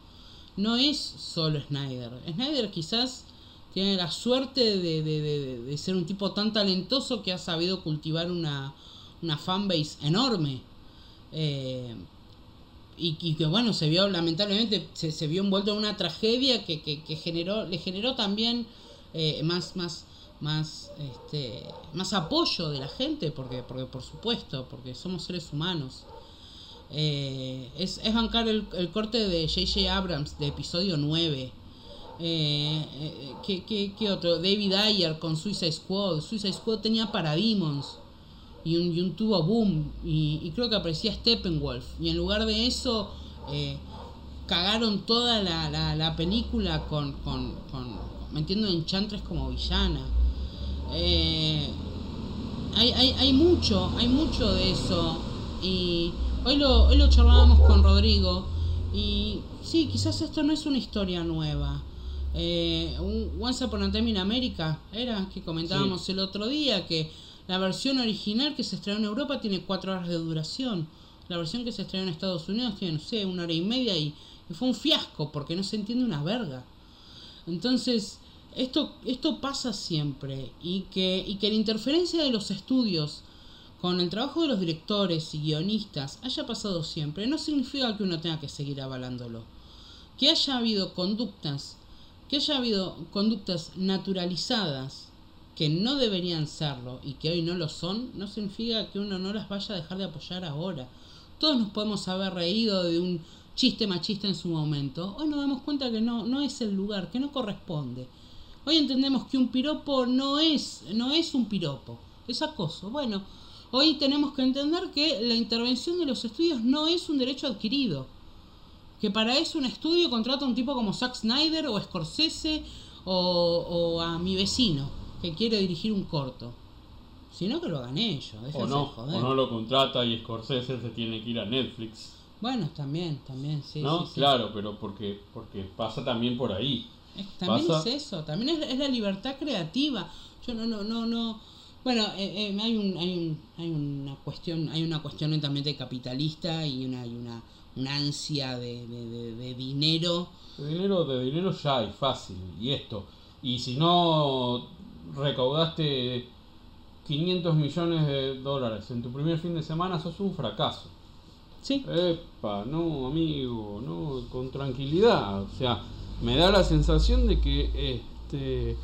No es solo Snyder. Snyder quizás tiene la suerte de, de- de- de ser un tipo tan talentoso que ha sabido cultivar una, una fanbase enorme. Eh, y, que bueno, se vio lamentablemente, se, se vio envuelto en una tragedia que, que, que generó, le generó también eh, más, más, más, este, más apoyo de la gente, porque, porque por supuesto, porque somos seres humanos. Eh, es, es bancar el, el corte de J.J. Abrams de episodio 9. Eh, eh, ¿qué, qué, otro? David Ayer con Suicide Squad. Suicide Squad tenía Parademons y un, y un tubo boom. Y, creo que aparecía Steppenwolf. Y en lugar de eso, eh, cagaron toda la, la, la película con, con, con metiendo Enchantress como villana. Eh, hay, hay, hay mucho, hay mucho de eso. Y hoy lo, hoy lo charlábamos con Rodrigo. Y sí, quizás esto no es una historia nueva. Eh, un Once Upon a Time in America era que comentábamos el otro día que la versión original que se estrenó en Europa tiene cuatro horas de duración. La versión que se estrenó en Estados Unidos tiene, no sé, una hora y media y, y fue un fiasco porque no se entiende una verga. Entonces, esto, esto pasa siempre y que, y que la interferencia de los estudios con el trabajo de los directores y guionistas haya pasado siempre no significa que uno tenga que seguir avalándolo. Que haya habido conductas, que haya habido conductas naturalizadas que no deberían serlo y que hoy no lo son, no significa que uno no las vaya a dejar de apoyar ahora. Todos nos podemos haber reído de un chiste machista en su momento. Hoy nos damos cuenta que no, no es el lugar, que no corresponde. Hoy entendemos que un piropo no es, no es un piropo, es acoso. Bueno, hoy tenemos que entender que la intervención de los estudios no es un derecho adquirido. Que para eso un estudio contrata a un tipo como Zack Snyder o Scorsese o, o a mi vecino que quiere dirigir un corto. Sino que lo hagan ellos. O no, joder. o no lo contrata y Scorsese se tiene que ir a Netflix. Bueno, también, también, sí. ¿No? sí, sí. Claro, pero porque, porque pasa también por ahí. Es- también Pasa- es eso, también es, es la libertad creativa. Yo no, no, no, no. Bueno, eh, eh, hay un, hay un, hay una cuestión, hay una cuestión netamente capitalista y una, y una, una ansia de, de, de- de dinero. De dinero, de dinero ya hay, fácil. Y esto. Y si no recaudaste 500 millones de dólares en tu primer fin de semana, sos un fracaso. Sí, Epa, no, amigo, no, con tranquilidad. O sea, me da la sensación de que, este,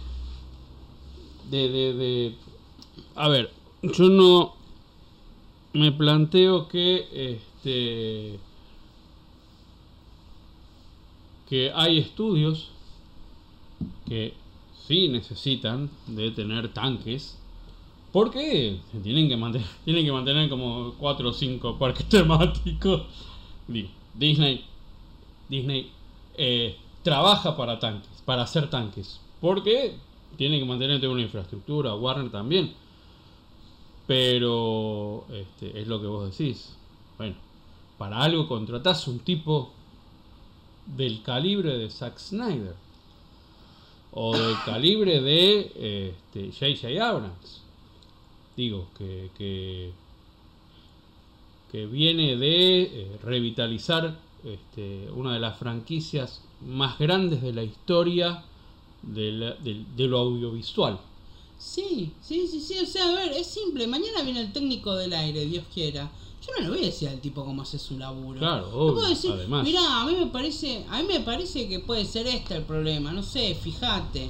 de, de, de, a ver, yo no me planteo que, este, que hay estudios que sí necesitan de tener tanques porque tienen que mantener, tienen que mantener como 4 o 5 parques temáticos. Disney, Disney eh, trabaja para tanques, para hacer tanques. Porque tienen que mantener una infraestructura, Warner también. Pero este, es lo que vos decís. Bueno, para algo contratás un tipo del calibre de Zack Snyder. O del calibre de este, J.J. Abrams digo, que, que, que viene de eh, revitalizar este, una de las franquicias más grandes de la historia de lo audiovisual. sí, sí, sí, sí. O sea, a ver, es simple. Mañana viene el técnico del aire, Dios quiera. Yo no le voy a decir al tipo cómo hace su laburo. Claro, puedo obvio, decir, además. mirá, a mí me parece, a mí me parece que puede ser este el problema, no sé, fíjate.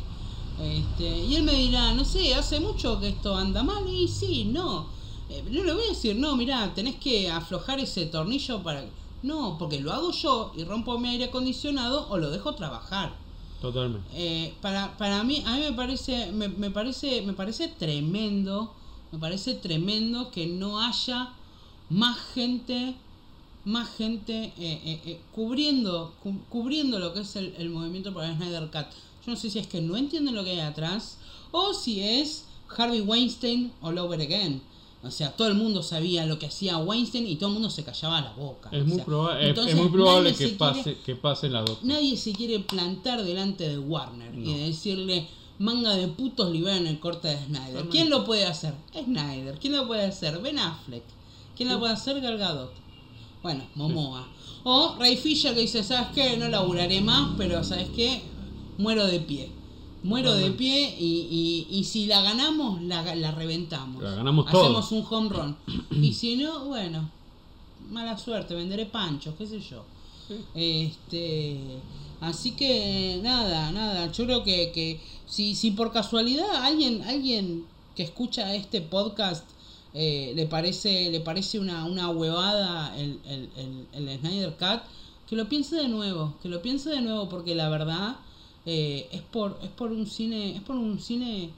Este, y él me dirá, no sé, hace mucho que esto anda mal y sí, no. Eh, no le voy a decir, no, mirá, tenés que aflojar ese tornillo para... No, porque lo hago yo y rompo mi aire acondicionado o lo dejo trabajar. Totalmente. Eh, para, para mí, a mí me parece, me, me parece, me parece tremendo, me parece tremendo que no haya más gente, más gente eh, eh, eh, cubriendo, cu- cubriendo lo que es el, el movimiento por el Snyder Cut. Yo no sé si es que no entienden lo que hay atrás o si es Harvey Weinstein all over again. O sea, todo el mundo sabía lo que hacía Weinstein y todo el mundo se callaba la boca. Es O muy, proba- es- entonces es muy probable que se pase, quiere- que pasen las dos. Nadie se quiere plantar delante de Warner No. y decirle manga de putos liberan el corte de Snyder. ¿Quién lo puede hacer? Snyder. ¿Quién lo puede hacer? Ben Affleck. ¿Quién lo puede hacer? Gal Gadot. Bueno, Momoa. O Ray Fisher que dice, ¿sabes qué? No laburaré más, pero ¿sabes qué? Muero de pie. Muero de pie y, y, y si la ganamos, la, la reventamos. La ganamos Hacemos todos. un home run. y si no, bueno, mala suerte, venderé panchos, qué sé yo. Este, así que nada, nada. Yo creo que, que si, si por casualidad alguien, alguien que escucha este podcast eh, le parece, le parece una, una huevada el, el, el, el Snyder Cut, que lo piense de nuevo, que lo piense de nuevo, porque la verdad eh, es por, es por un cine, es por un cine,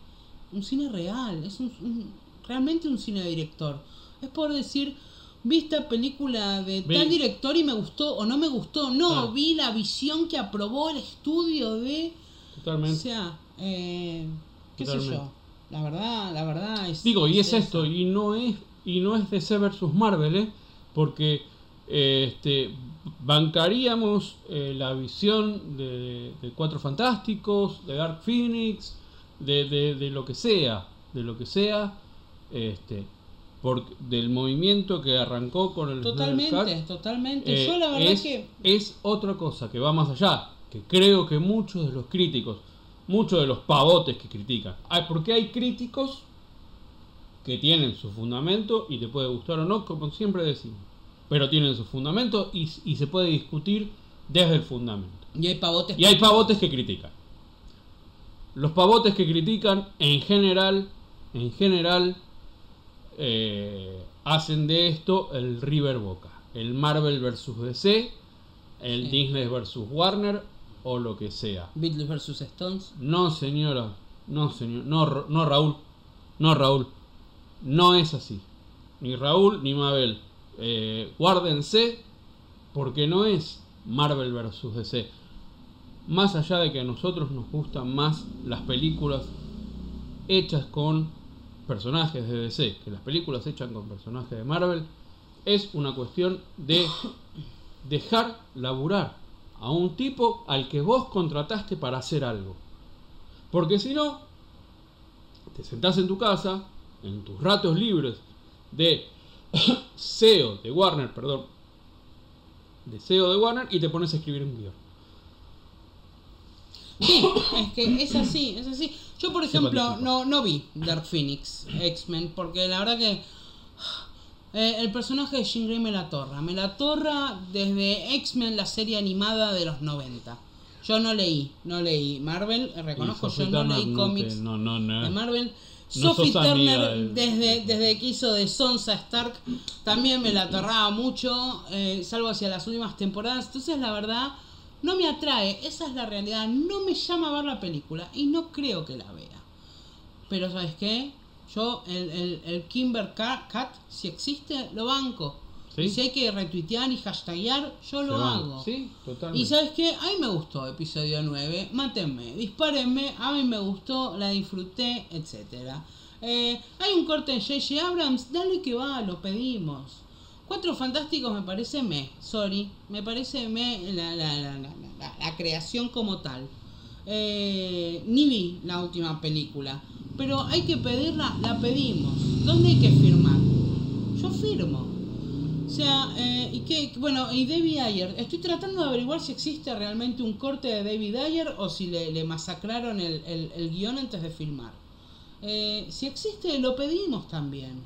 un cine real, es un, un- realmente un cine de director. Es por decir, vi esta película de Vi- tal director y me gustó o no me gustó. No, Claro. vi la visión que aprobó el estudio de. O Totalmente. sea, eh, qué sé Totalmente. yo. La verdad, la verdad es. Digo, y es esto, y no es, y no es DC versus Marvel, ¿eh? porque eh, este, bancaríamos eh, la visión de, de Cuatro Fantásticos, de Dark Phoenix, de, lo que sea, de lo que sea, este, por, del movimiento que arrancó con el Totalmente, Cut, totalmente. eh, yo la verdad es, que. es otra cosa que va más allá, que creo que muchos de los críticos, muchos de los pavotes que critican, hay, porque hay críticos que tienen su fundamento y te puede gustar o no, como siempre decimos, pero tienen su fundamento y, y se puede discutir desde el fundamento. Y hay pavotes. Y hay pavotes que critican. Los pavotes que critican en general, en general, eh, hacen de esto el River Boca, el Marvel versus DC, el Sí. Disney versus Warner o lo que sea. Beatles vs Stones. No, señora, no, señor, no, no Raúl, no Raúl, no es así. Ni Raúl ni Mabel. Eh, guárdense porque no es Marvel versus DC. Más allá de que a nosotros nos gustan más las películas hechas con personajes de DC que las películas hechas con personajes de Marvel, es una cuestión de dejar laburar a un tipo al que vos contrataste para hacer algo. Porque si no, te sentás en tu casa, en tus ratos libres de SEO de Warner, perdón, de SEO de Warner y te pones a escribir un guion. Sí, es que es así, es así. Yo, por ejemplo, no, no vi Dark Phoenix, X-Men, porque la verdad que eh, el personaje de Jean Grey me la torra. Me la torra desde X-Men, la serie animada de los 90. Yo no leí, no leí. Marvel, eh, reconozco, yo no Turner leí cómics te- no, no, no. de Marvel. Sophie Turner, desde, desde que hizo de Sonsa Stark, también me la torraba mucho, eh, salvo hacia las últimas temporadas. Entonces, la verdad, no me atrae. Esa es la realidad. No me llama a ver la película y no creo que la vea. Pero, ¿sabes qué? Yo, el, el, el Kimber Ca- Cat, si existe, lo banco. Sí. Y si hay que retuitear y hashtaguear, yo lo hago. Sí, totalmente. Y sabes qué, a mí me gustó episodio 9, mátenme, dispárenme, a mí me gustó, la disfruté, etcétera. Eh, hay un corte de J.J. Abrams, dale que va, lo pedimos. Cuatro Fantásticos me parece me, sorry, me parece me la, la, la- la creación como tal. Eh, ni vi la última película, pero hay que pedirla, la pedimos. ¿Dónde hay que firmar? Yo firmo. O sea, eh, y que, bueno, y David Ayer, estoy tratando de averiguar si existe realmente un corte de David Ayer o si le, le masacraron el, el, guion antes de filmar. Eh, si existe, lo pedimos también.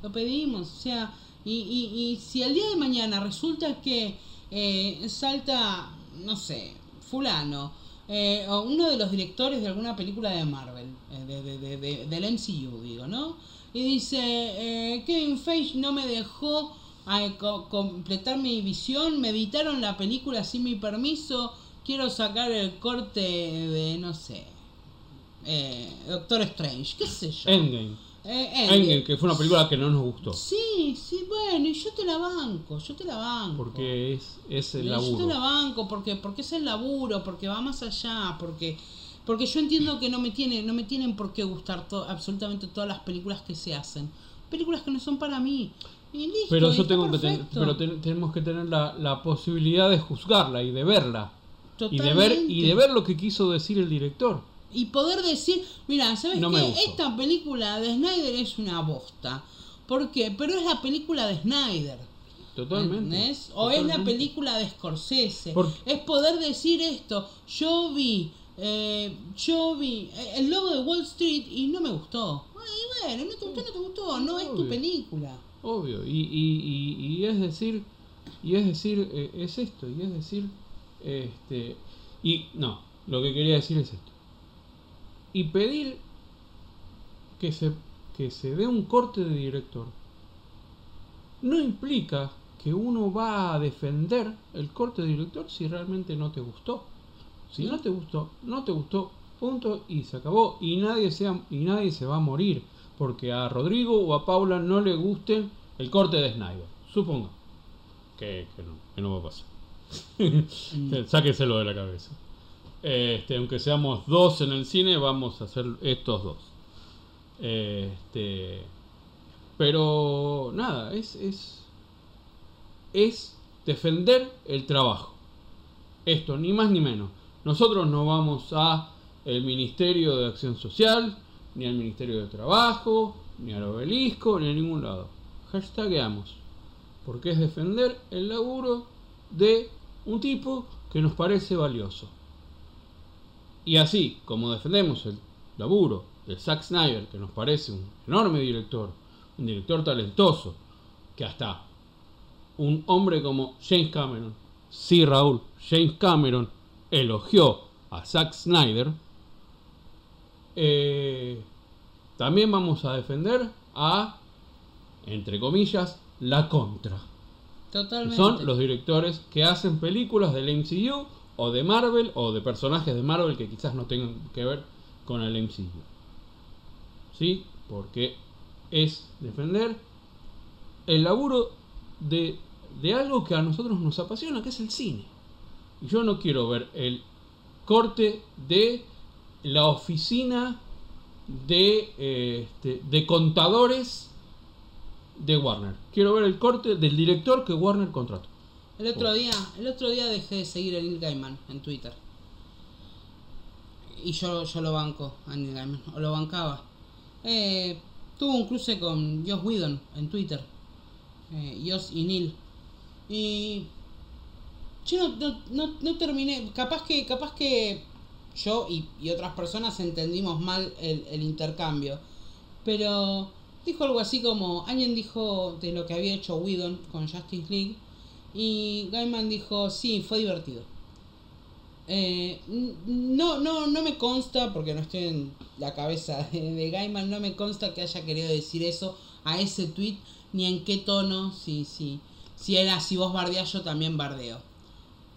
Lo pedimos, o sea, y, y, y si el día de mañana resulta que eh, salta, no sé, fulano, eh, uno de los directores de alguna película de Marvel, eh, de, de- de- de- del MCU, digo, ¿no? Y dice, eh, Kevin Feige no me dejó eh, co- completar mi visión, me editaron la película sin mi permiso, quiero sacar el corte de, no sé, eh, Doctor Strange, qué sé yo. Endgame. Eh, Endgame. Endgame, que fue una película que no nos gustó. Sí, sí, bueno, y yo te la banco, yo te la banco. Porque es, es el Yo te laburo. la banco porque, porque es el laburo, porque va más allá, porque porque yo entiendo que no me tiene, no me tienen por qué gustar to- absolutamente todas las películas que se hacen. Películas que no son para mí. Y listo, Pero yo tengo que pero ten- tenemos que tener la, la posibilidad de juzgarla y de verla. Y de ver y de ver lo que quiso decir el director. Y poder decir, mira, ¿sabes No qué? Esta película de Snyder es una bosta. ¿Por qué? Pero es la película de Snyder. Totalmente. ¿Entendés? O es la película de Scorsese. Por- Es poder decir esto. Yo vi, eh, yo vi eh, el logo de Wall Street y no me gustó. Ay, bueno, no te gustó, no te gustó. No es tu película. Obvio. Y, y, y, y es decir, Y es decir, eh, es esto, y es decir, este, y no, lo que quería decir es esto. Y pedir que se, que se dé un corte de director no implica que uno va a defender el corte de director si realmente no te gustó. Si no te gustó, no te gustó, punto y se acabó. Y nadie, se, y nadie se va a morir porque a Rodrigo o a Paula no le guste el corte de Snyder. Suponga que, no, que no va a pasar. Mm. Sáqueselo de la cabeza. Este, aunque seamos dos en el cine, vamos a hacer estos dos. Este, pero nada, es, es, defender el trabajo. Esto, ni más ni menos. Nosotros no vamos a el Ministerio de Acción Social, ni al Ministerio de Trabajo, ni al obelisco, ni a ningún lado. Hashtagamos. Porque es defender el laburo de un tipo que nos parece valioso. Y así como defendemos el laburo de Zack Snyder, que nos parece un enorme director, un director talentoso, que hasta un hombre como James Cameron, sí Raúl, James Cameron elogió a Zack Snyder, eh, también vamos a defender a, entre comillas, la contra. Totalmente. Son los directores que hacen películas del MCU o de Marvel o de personajes de Marvel que quizás no tengan que ver con el MCU. ¿Sí? Porque es defender el laburo de, de algo que a nosotros nos apasiona, que es el cine. Y yo no quiero ver el corte de la oficina este, de contadores de Warner. Quiero ver el corte del director que Warner contrató. El otro día, el otro día dejé de seguir a Neil Gaiman en Twitter. Y yo, yo lo banco a Neil Gaiman, o lo bancaba. Eh, tuvo un cruce con Josh Whedon en Twitter. Eh, y Neil. Y yo no, no, no, terminé. Capaz que, capaz que yo y, y otras personas entendimos mal el, el, intercambio. Pero dijo algo así como, alguien dijo de lo que había hecho Whedon con Justice League y Gaiman dijo, sí, fue divertido. Eh, no, no, no me consta, porque no estoy en la cabeza de, Gaiman, no me consta que haya querido decir eso a ese tweet, ni en qué tono, si, si, si era si vos bardeás, yo también bardeo.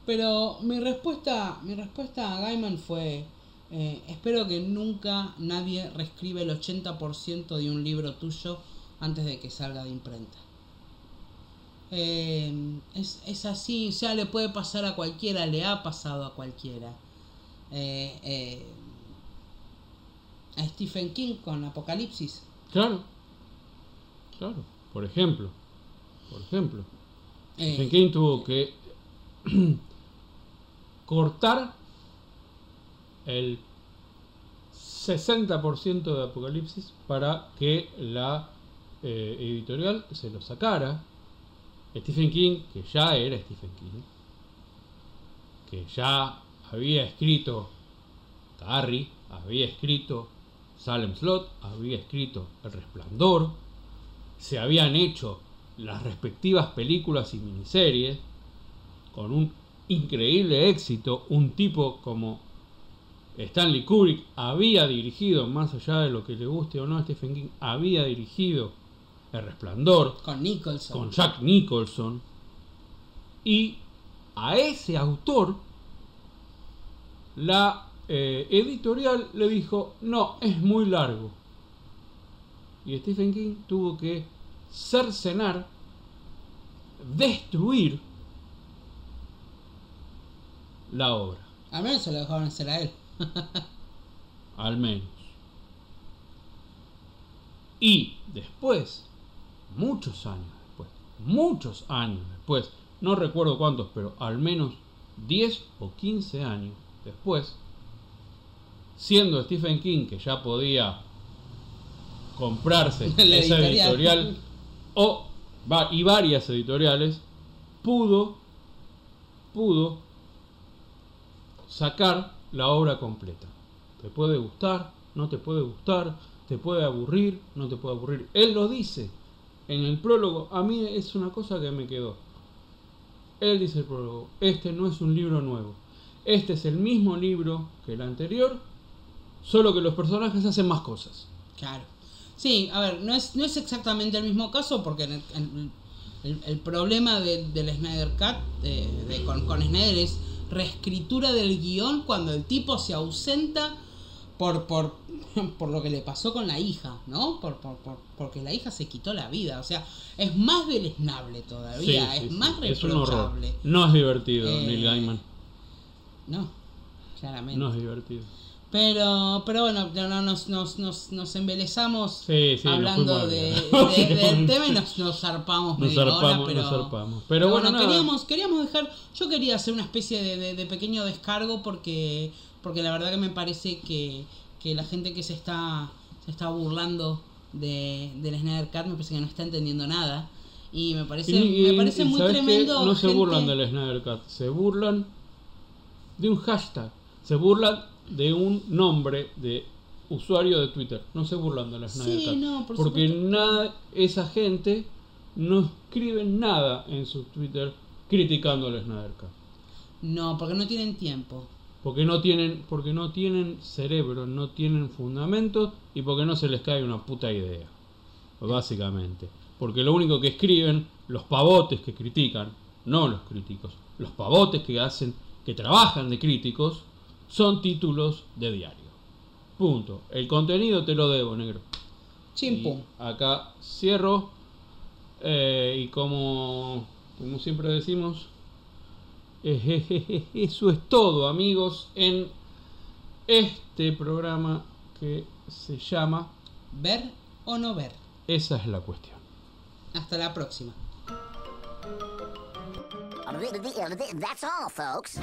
Pero mi respuesta, mi respuesta a Gaiman fue, eh, espero que nunca nadie reescribe el 80% de un libro tuyo antes de que salga de imprenta. Eh, es, es, así, o sea, le puede pasar a cualquiera, le ha pasado a cualquiera. Eh, eh, a Stephen King con Apocalipsis. Claro, claro, por ejemplo, por ejemplo. Stephen King tuvo que cortar el 60% de Apocalipsis para que la editorial se lo sacara Stephen King, que ya era Stephen King, que ya había escrito Carrie, había escrito Salem Slot, había escrito El Resplandor, se habían hecho las respectivas películas y miniseries con un increíble éxito, un tipo como Stanley Kubrick había dirigido, más allá de lo que le guste o no a Stephen King, había dirigido el Resplandor. Con Nicholson. Con Jack Nicholson. Y a ese autor, la eh, editorial le dijo, no, es muy largo. Y Stephen King tuvo que cercenar, destruir la obra. Al menos se lo dejaron hacer a él. Al menos. Y después muchos años después, muchos años después, no recuerdo cuántos, pero al menos 10 o 15 años después, siendo Stephen King que ya podía comprarse esa editorial, o, y varias editoriales, pudo, pudo sacar la obra completa. Te puede gustar, no te puede gustar, te puede aburrir, no te puede aburrir. Él lo dice en el prólogo, a mí es una cosa que me quedó. Él dice el prólogo. Este no es un libro nuevo. Este es el mismo libro que el anterior, solo que los personajes hacen más cosas. Claro. Sí, a ver, no es, no es exactamente el mismo caso porque el, el, problema de- del Snyder Cut de- con, con Snyder es reescritura del guion cuando el tipo se ausenta por, por, por lo que le pasó con la hija, ¿no? Por, por, por- porque la hija se quitó la vida. O sea, es más deleznable todavía, Sí, sí, es sí. más horror. reprochable. No es divertido, Eh, Neil Gaiman. No, claramente. No es divertido. Pero, pero bueno, no, no, nos, nos, nos, nos embelezamos Sí, sí, hablando de, de- de- del tema y nos, nos zarpamos Nos media hora, zarpamos, pero, nos zarpamos. Pero bueno, queríamos, queríamos dejar, yo quería hacer una especie de, de- de pequeño descargo porque, porque la verdad que me parece que, que la gente que se está, se está burlando de, del Snyder Cut me parece que no está entendiendo nada. Y me parece, Y- y- me parece y muy tremendo. No se burlan del Snyder Cut, se burlan de un hashtag, se burlan de un nombre de usuario de Twitter, no se burlan del Snyder Sí, Cut. no, por porque supuesto. nada, esa gente no escribe nada en su Twitter criticando al Snyder Cut. No, porque no tienen tiempo. Porque no tienen, porque no tienen cerebro, no tienen fundamentos y porque no se les cae una puta idea. Básicamente. Porque lo único que escriben, los pavotes que critican, no los críticos, los pavotes que hacen, que trabajan de críticos, son títulos de diario. Punto. El contenido te lo debo, negro. Chimpum. Acá cierro. eh, y como, como siempre decimos, eso es todo, amigos, en este programa que se llama ¿Ver o no ver? Esa es la cuestión. Hasta la próxima. That's all, folks.